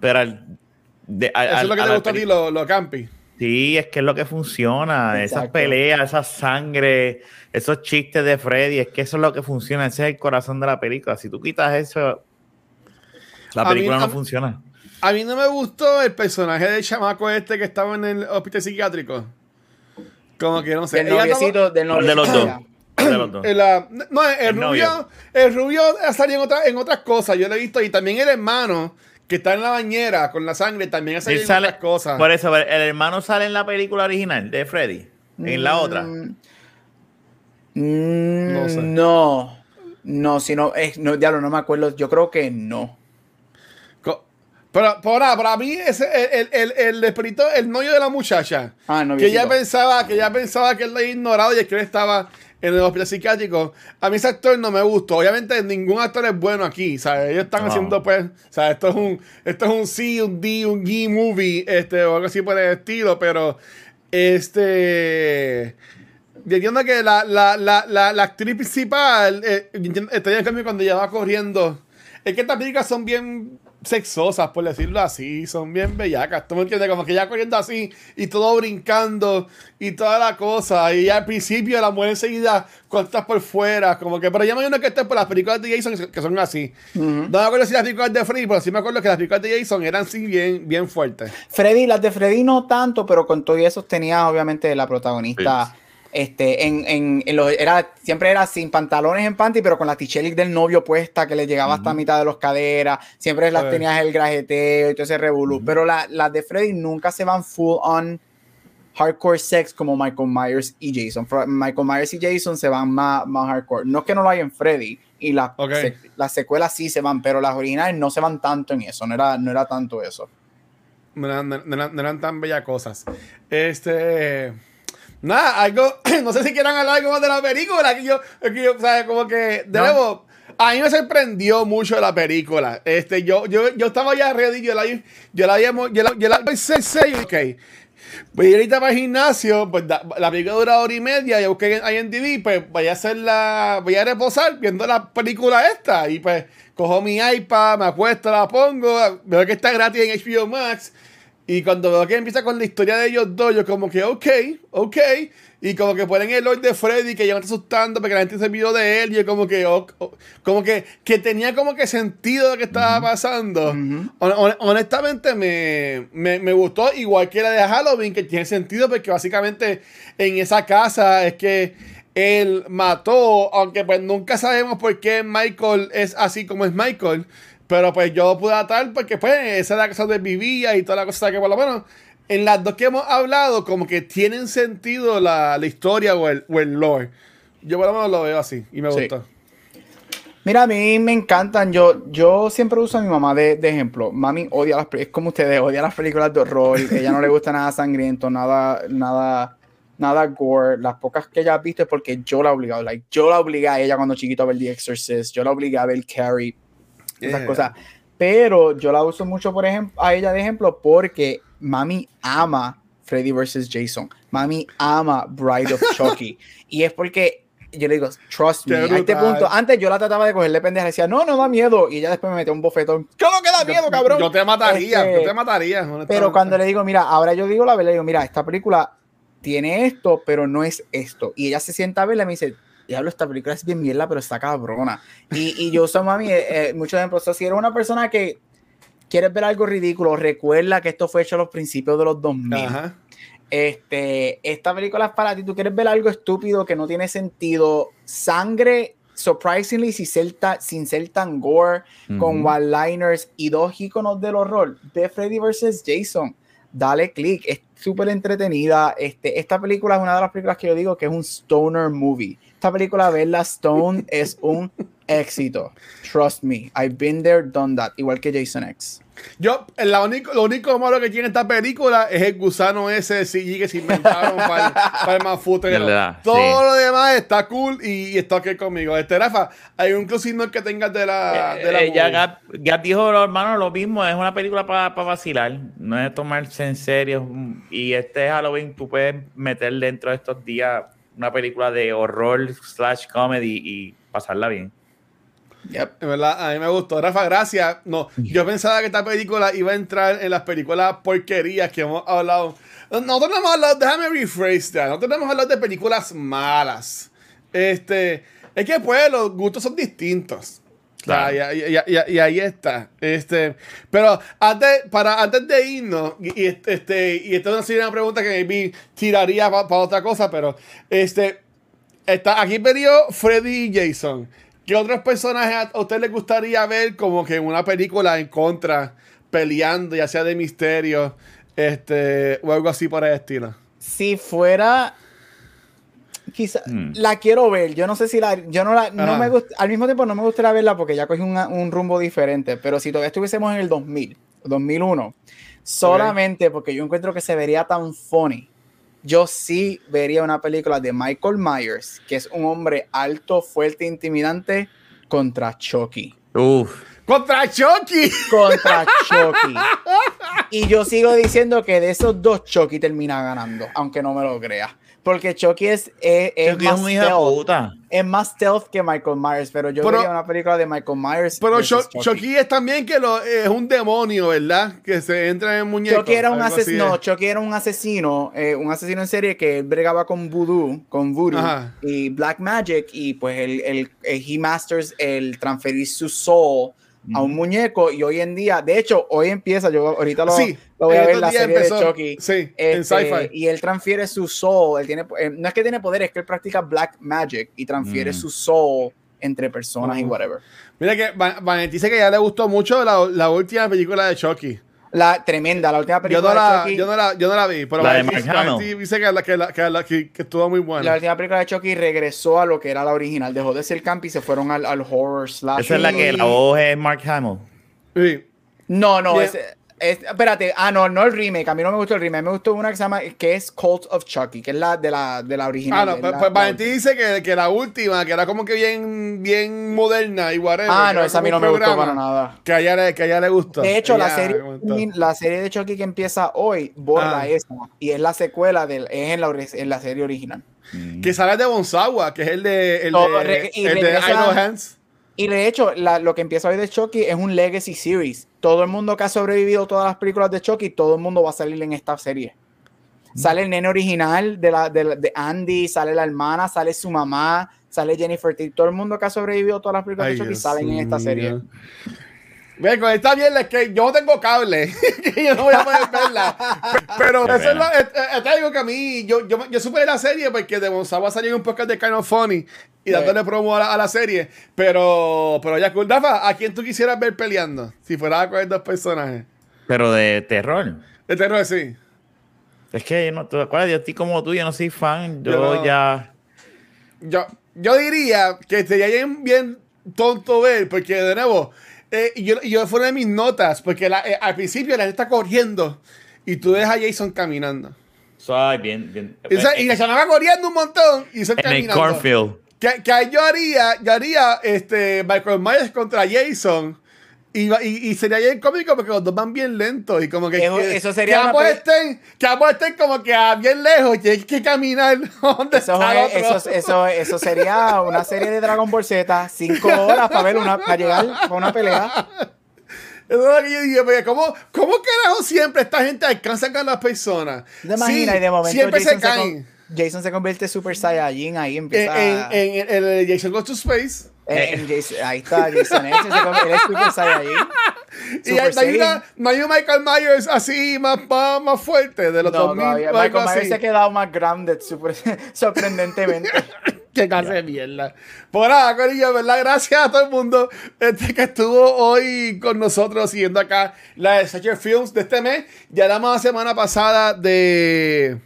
Pero al, de, al, eso es lo que te gusta a ti, lo, lo campi. Sí, es que es lo que funciona. Exacto. Esas peleas, esa sangre, esos chistes de Freddy, es que eso es lo que funciona. Ese es el corazón de la película. Si tú quitas eso, la película mí, no a, funciona. A mí no me gustó el personaje del chamaco este que estaba en el hospital psiquiátrico. Como que no sé. El noviecito, del noviecito. de los dos. De los dos. El, no, el, el rubio, el rubio ha salido en, otra, en otras cosas. Yo lo he visto. Y también el hermano que está en la bañera con la sangre también ha salido en otras cosas. Por eso, el hermano sale en la película original de Freddy. En la otra. Mm, no, sé. no, no, si no, es, no, diablo, no me acuerdo. Yo creo que no. Pero, pero nada, para mí ese, el, el, el, espíritu, el novio de la muchacha, ah, no, que ya pensaba que ya pensaba que él lo había ignorado y es que él estaba en el hospital psiquiátrico. A mí ese actor no me gustó. Obviamente ningún actor es bueno aquí, ¿sabes? Ellos están no. haciendo pues, ¿sabes? Esto es un esto es un C, un D, un G movie, este o algo así por el estilo, pero este yo entiendo que la, la, la, la, la actriz principal eh, está en cambio cuando ella va corriendo. Es que estas películas son bien sexosas, por decirlo así, son bien bellacas. ¿Tú me entiendes? Como que ya corriendo así y todo brincando y toda la cosa. Y al principio la mujer enseguida cuando estás por fuera, como que, pero ya me imagino que estés por las películas de Jason que son así. Uh -huh. No me acuerdo si las películas de Freddy, pero sí me acuerdo que las películas de Jason eran así bien, bien fuertes. Freddy, las de Freddy no tanto, pero con todo eso tenía obviamente la protagonista. Sí. Este, en, en, en los, era, siempre era sin pantalones en panty, pero con la tichelis del novio puesta que le llegaba uh -huh. hasta mitad de los caderas. Siempre las tenías el grajeteo y todo ese revolú. Uh -huh. Pero las la de Freddy nunca se van full on hardcore sex como Michael Myers y Jason. Michael Myers y Jason se van más, más hardcore. No es que no lo hay en Freddy. Y las okay. se, la secuelas sí se van, pero las originales no se van tanto en eso. No era, no era tanto eso. No eran, no, eran, no eran tan bellas cosas. Este. Nada, algo, no sé si quieran hablar algo más de la película, que yo, que yo, o sea, como que, de nuevo, a mí me sorprendió mucho la película. Este, yo, yo, yo estaba ya ready, yo la, yo la yo la, yo la, yo ok. Voy ahorita para el gimnasio, pues la, la película dura hora y media, yo busqué en IMDb, pues voy a hacer la, voy a reposar viendo la película esta, y pues cojo mi iPad, me acuesto, la pongo, veo que está gratis en HBO Max, y cuando veo que empieza con la historia de ellos dos, yo como que, ok, ok. Y como que ponen el Lord de Freddy, que ya me está asustando porque la gente se olvidó de él. Y yo como que, oh, oh, como que, que tenía como que sentido lo que estaba pasando. Uh -huh. Hon honestamente me, me, me, gustó, igual que la de Halloween, que tiene sentido porque básicamente en esa casa es que él mató, aunque pues nunca sabemos por qué Michael es así como es Michael. Pero pues yo pude atar porque pues esa es la casa donde vivía y toda la cosa que por lo menos en las dos que hemos hablado como que tienen sentido la, la historia o el, o el, lore. Yo por lo menos lo veo así y me sí. gusta. Mira, a mí me encantan. Yo, yo siempre uso a mi mamá de, de ejemplo. Mami odia las es como ustedes, odia las películas de horror. Ella no le gusta nada sangriento, nada, nada, nada gore. Las pocas que ella ha visto es porque yo la he obligado. Like, yo la obligué a ella cuando chiquito a ver The Exorcist. Yo la obligué a ver Carrie. Esas cosas. Pero yo la uso mucho, por ejemplo, a ella de ejemplo porque mami ama Freddy vs. Jason. Mami ama Bride of Chucky. y es porque yo le digo, trust me. A este punto, antes yo la trataba de cogerle pendeja. Decía, no, no da miedo. Y ella después me metió un bofetón. ¿Qué lo que da miedo, cabrón? Yo te mataría, yo este, te mataría. Pero cuando le digo, mira, ahora yo digo la verdad, le digo, mira, esta película tiene esto, pero no es esto. Y ella se sienta a verla y me dice, diablo, esta película es bien mierda, pero está cabrona. Y, y yo soy mami, eh, eh, muchos ejemplos. si eres una persona que quieres ver algo ridículo, recuerda que esto fue hecho a los principios de los 2000. Ajá este, esta película es para ti. Tú quieres ver algo estúpido que no tiene sentido. Sangre, surprisingly, sin ser, sin ser tan gore, con one-liners y dos iconos del horror. Ve Freddy vs. Jason. Dale click. Es súper entretenida. Este, esta película es una de las películas que yo digo que es un stoner movie. Esta película, verla Stone, es un éxito. Trust me. I've been there, done that. Igual que Jason X. Yo, la único, lo único malo que tiene esta película es el gusano ese de CG que se inventaron para, para, el más Todo lo demás está cool y, está aquí conmigo. Este, Rafa, hay un closing que tengas de la. De la eh, ya Gap, dijo, hermano, lo mismo. Es una película para vacilar. No es tomarse en serio. Y este Halloween, tú puedes meter dentro de estos días una película de horror slash comedy y pasarla bien. Yep. En verdad, a mí me gustó. Rafa, gracias. No, yo pensaba que esta película iba a entrar en las películas porquerías que hemos hablado. No hemos hablado, déjame rephrase that. Nosotros no hemos hablado de películas malas. Este, es que pues los gustos son distintos. Claro. y, ahí está. Este, pero antes, para, antes de irnos, y, este, y esta es una pregunta que me tiraría para otra cosa, pero este, está, aquí perdió Freddy y Jason. ¿Qué otros personajes a usted le gustaría ver como que en una película en contra, peleando, ya sea de misterio, este, o algo así por el estilo? Si fuera quizá hmm. la quiero ver. Yo no sé si la. Yo no la. No me gusta, al mismo tiempo no me gustaría verla porque ya cogí un rumbo diferente. Pero si todavía estuviésemos en el 2000, 2001, solamente porque yo encuentro que se vería tan funny yo sí vería una película de Michael Myers, que es un hombre alto, fuerte, intimidante, contra Chucky. Uf. ¡Contra Chucky! Contra Chucky. y yo sigo diciendo que de esos dos Chucky termina ganando, aunque no me lo crea. Porque Chucky es, es, más stealth, es más stealth que Michael Myers, pero yo pero, una película de Michael Myers. Pero Chucky. es también que lo, es un demonio, ¿verdad? Que se entra en el muñeco. Chucky era un asesino, no, Chucky era un asesino, eh, un asesino en serie que bregaba con voodoo, con voodoo y black magic y pues el, el, el, he masters el transferir su soul a un muñeco y hoy en día, de hecho, hoy empieza, yo ahorita lo, voy a ver la serie de Chucky. Sí, en este, sci-fi. Y él transfiere su soul, él tiene, eh, no es que tiene poder, es que él practica black magic y transfiere mm. su soul entre personas y whatever. Mira que Vanetti dice que ya le gustó mucho la, la última película de Chucky. La tremenda, la última película yo no la, de Chucky. Yo no la, yo no la vi, pero la de dice que, que, que, que, estuvo muy buena. La última película de Chucky regresó a lo que era la original. Dejó de ser camp y se fueron al, al horror slash. Esa es la que la voz es Mark Hamill. Sí. No, no, es, espérate, ah, no, no el remake. A mí no me gustó el remake. Me gustó una que se llama, que es Cult of Chucky, que es la de la, de la original. Ah, no, pues, pues dice que, que, la última, que era como que bien, bien moderna y whatever. Ah, no, esa a mí no me gustó para nada. Que a ella le, que a ella le gustó. De hecho, la serie, la serie de Chucky que empieza hoy borra ah. esa. Y es la secuela, del, es en la, en la serie original. Que sale de Bonsawa, que es el de, el de, el de Idle Hands. Y de hecho, lo que empieza hoy de Chucky es un Legacy Series. Todo el mundo que ha sobrevivido todas las películas de Chucky, todo el mundo va a salir en esta serie. Sale el nene original de, la, de, Andy, sale la hermana, sale su mamá, sale Jennifer T. Todo el mundo que ha sobrevivido todas las películas de Chucky salen en esta serie. Venga, está bien, es que yo no tengo cable, que yo no voy a poder verla. Pero eso es, lo, es, algo que a mí, yo, yo, yo supe de la serie porque de Gonzalo salió un podcast de Kind of Funny y dándole promo a la, serie. Pero, pero ya, Dafa, ¿a quién tú quisieras ver peleando? Si fuera coger dos personajes. Pero de terror. De terror, sí. Es que no, ¿te acuerdas? Yo estoy como tú, yo no soy fan. Yo, ya. Yo, yo diría que sería bien, bien tonto ver, porque de nuevo eh, yo, yo fuera de mis notas, porque eh, al principio la gente está corriendo y tú ves a Jason caminando. Suave, bien, bien. Y, se, y se va corriendo un montón y se En el cornfield. Que, que yo haría, yo haría este, Michael Myers contra Jason. Y, y, y, sería bien cómico porque los dos van bien lentos y como que, eso, que, eso sería que, ambos estén, que ambos estén como que a bien lejos y hay que caminar donde eso, está es, eso, eso, eso, sería una serie de Dragon Ball Z, cinco horas para ver una, para llegar a una pelea. Eso es lo que yo dije, ¿cómo, ¿cómo carajo siempre esta gente alcanza con las personas? ¿Te imaginas? Sí, y de momento siempre Jason se caen. Jason se convierte en Super Saiyajin, ahí En, empieza... en, en, en, Jason Goes to Space. En, en Jason, ahí está Jason X, él es Super Saiyajin. Y hay, no, hay una, no hay un Michael Myers así más, más, más fuerte de los No, 2000. todavía. o algo Michael Myers así. se ha quedado más grounded, super, sorprendentemente. Qué clase de mierda. Por nada, Corillo, ¿verdad? Gracias a todo el mundo este, que estuvo hoy con nosotros siguiendo acá la de Sacher Films de este mes. Ya hablamos la semana pasada de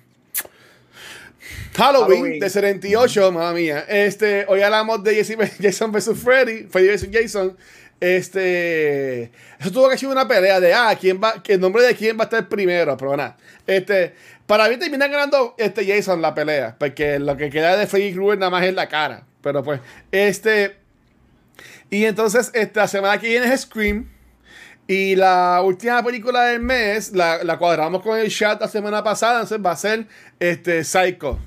Halloween, Halloween. de 78, mamá mía. Este, hoy hablamos de Jason, Jason vs. Freddy, Freddy vs. Jason. Este, eso tuvo que ser una pelea de, ah, quién va, el nombre de quién va a estar primero, pero nada. Este, para mí termina ganando este Jason la pelea, porque lo que queda de Freddy Krueger nada más es la cara. Pero pues, este, y entonces esta semana que viene es Scream. Y la última película del mes, la, la cuadramos con el chat la semana pasada, entonces va a ser este, Psycho.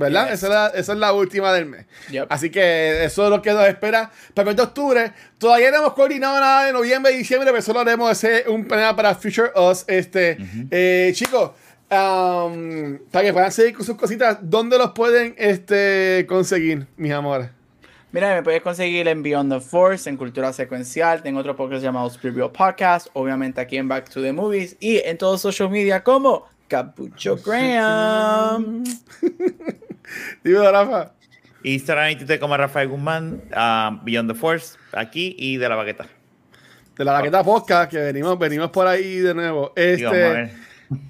¿Verdad? Yes. Esa, es la, esa es la última del mes. Yep. Así que eso es lo que nos espera para el mes de octubre. Todavía no hemos coordinado nada de noviembre y diciembre, pero solo haremos ese, un plan para Future Us. Este, eh, chicos, um, para que puedan seguir con sus cositas, ¿dónde los pueden este, conseguir, mis amores? Mira, me puedes conseguir en Beyond the Force, en Cultura Secuencial. Tengo otro podcast llamado Preview Podcast. Obviamente aquí en Back to the Movies. Y en todos social media como Capucho Graham. Dime, Rafa. Instagram y Twitter como Rafael Guzmán, ah, Beyond the Force, aquí y de la baqueta. De la baqueta podcast, que venimos, venimos por ahí de nuevo. Este,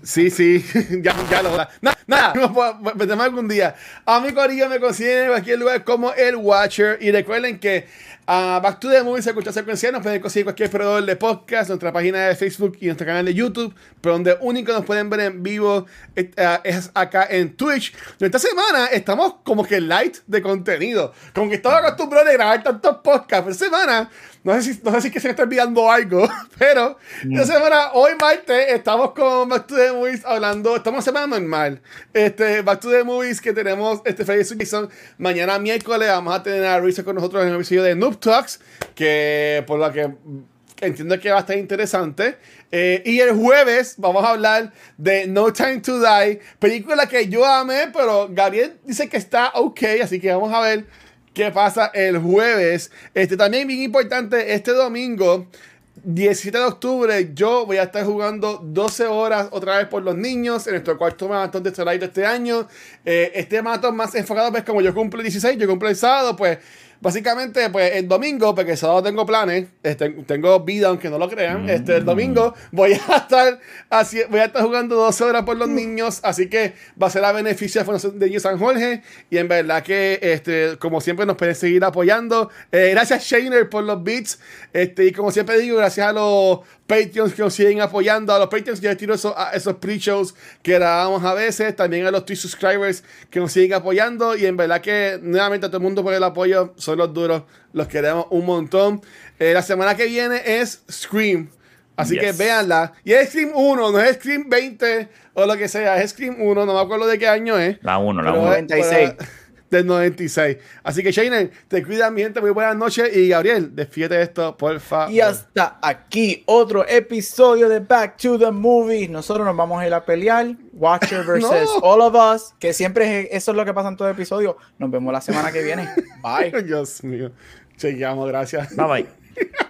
sí, sí, ya, ya lo Nada, nada, algún día. A mi corillo me consiguen en cualquier lugar como el Watcher. Y recuerden que a Back to the Movies, escucha secuencial, nos pueden conseguir cualquier proveedor de podcast, nuestra página de Facebook y nuestro canal de YouTube, pero donde único nos pueden ver en vivo eh, eh, es acá en Twitch. Esta semana estamos como que light de contenido, como que estaba acostumbrado a grabar tantos podcasts, pero semana, no sé si, no sé si que se me está olvidando algo, pero esta semana, hoy martes, estamos con Back to the Movies hablando, estamos en semana normal, este, Back to the Movies que tenemos este Freddy. Jason, mañana miércoles vamos a tener a Risa con nosotros en el episodio de Noob Talks, que por lo que entiendo que va a estar interesante. Eh, y el jueves vamos a hablar de No Time to Die, película que yo amé, pero Gabriel dice que está ok, así que vamos a ver qué pasa el jueves. Este también bien importante, este domingo 17 de octubre yo voy a estar jugando 12 horas otra vez por los niños en nuestro cuarto maratón de Starlight este año. Eh, este maratón más enfocado, pues como yo cumplo el 16, yo cumplo el sábado, pues básicamente pues el domingo, porque el sábado tengo planes, este, tengo vida aunque no lo crean, este, el domingo voy a estar así, voy a estar jugando 12 horas por los niños, así que va a ser a beneficio de Fundación de San Jorge y en verdad que este, como siempre nos pueden seguir apoyando. Eh, gracias Shainer por los beats este, y como siempre digo, gracias a los Patreons que nos siguen apoyando, a los Patreons que yo tiro esos, a esos pre-shows que grabamos a veces, también a los Twitch subscribers que nos siguen apoyando y en verdad que nuevamente a todo el mundo por el apoyo, son los duros, los queremos un montón. Eh, la semana que viene es Scream. Así que véanla. Y es Scream 1, no es Scream 20 o lo que sea, es Scream 1, no me acuerdo de qué año es. La 1, la Pero 1. es- 96. pero- Del 96. Así que, Shane, te cuidan, mi gente. Muy buenas noches. Y Gabriel, despídete esto, por favor. Y hasta aquí otro episodio de Back to the Movies. Nosotros nos vamos a ir a pelear. Watcher versus No. All of Us. Que siempre es, eso es lo que pasa en todo episodio. Nos vemos la semana que viene. Bye. Dios mío. Chequeamos, gracias. Bye bye.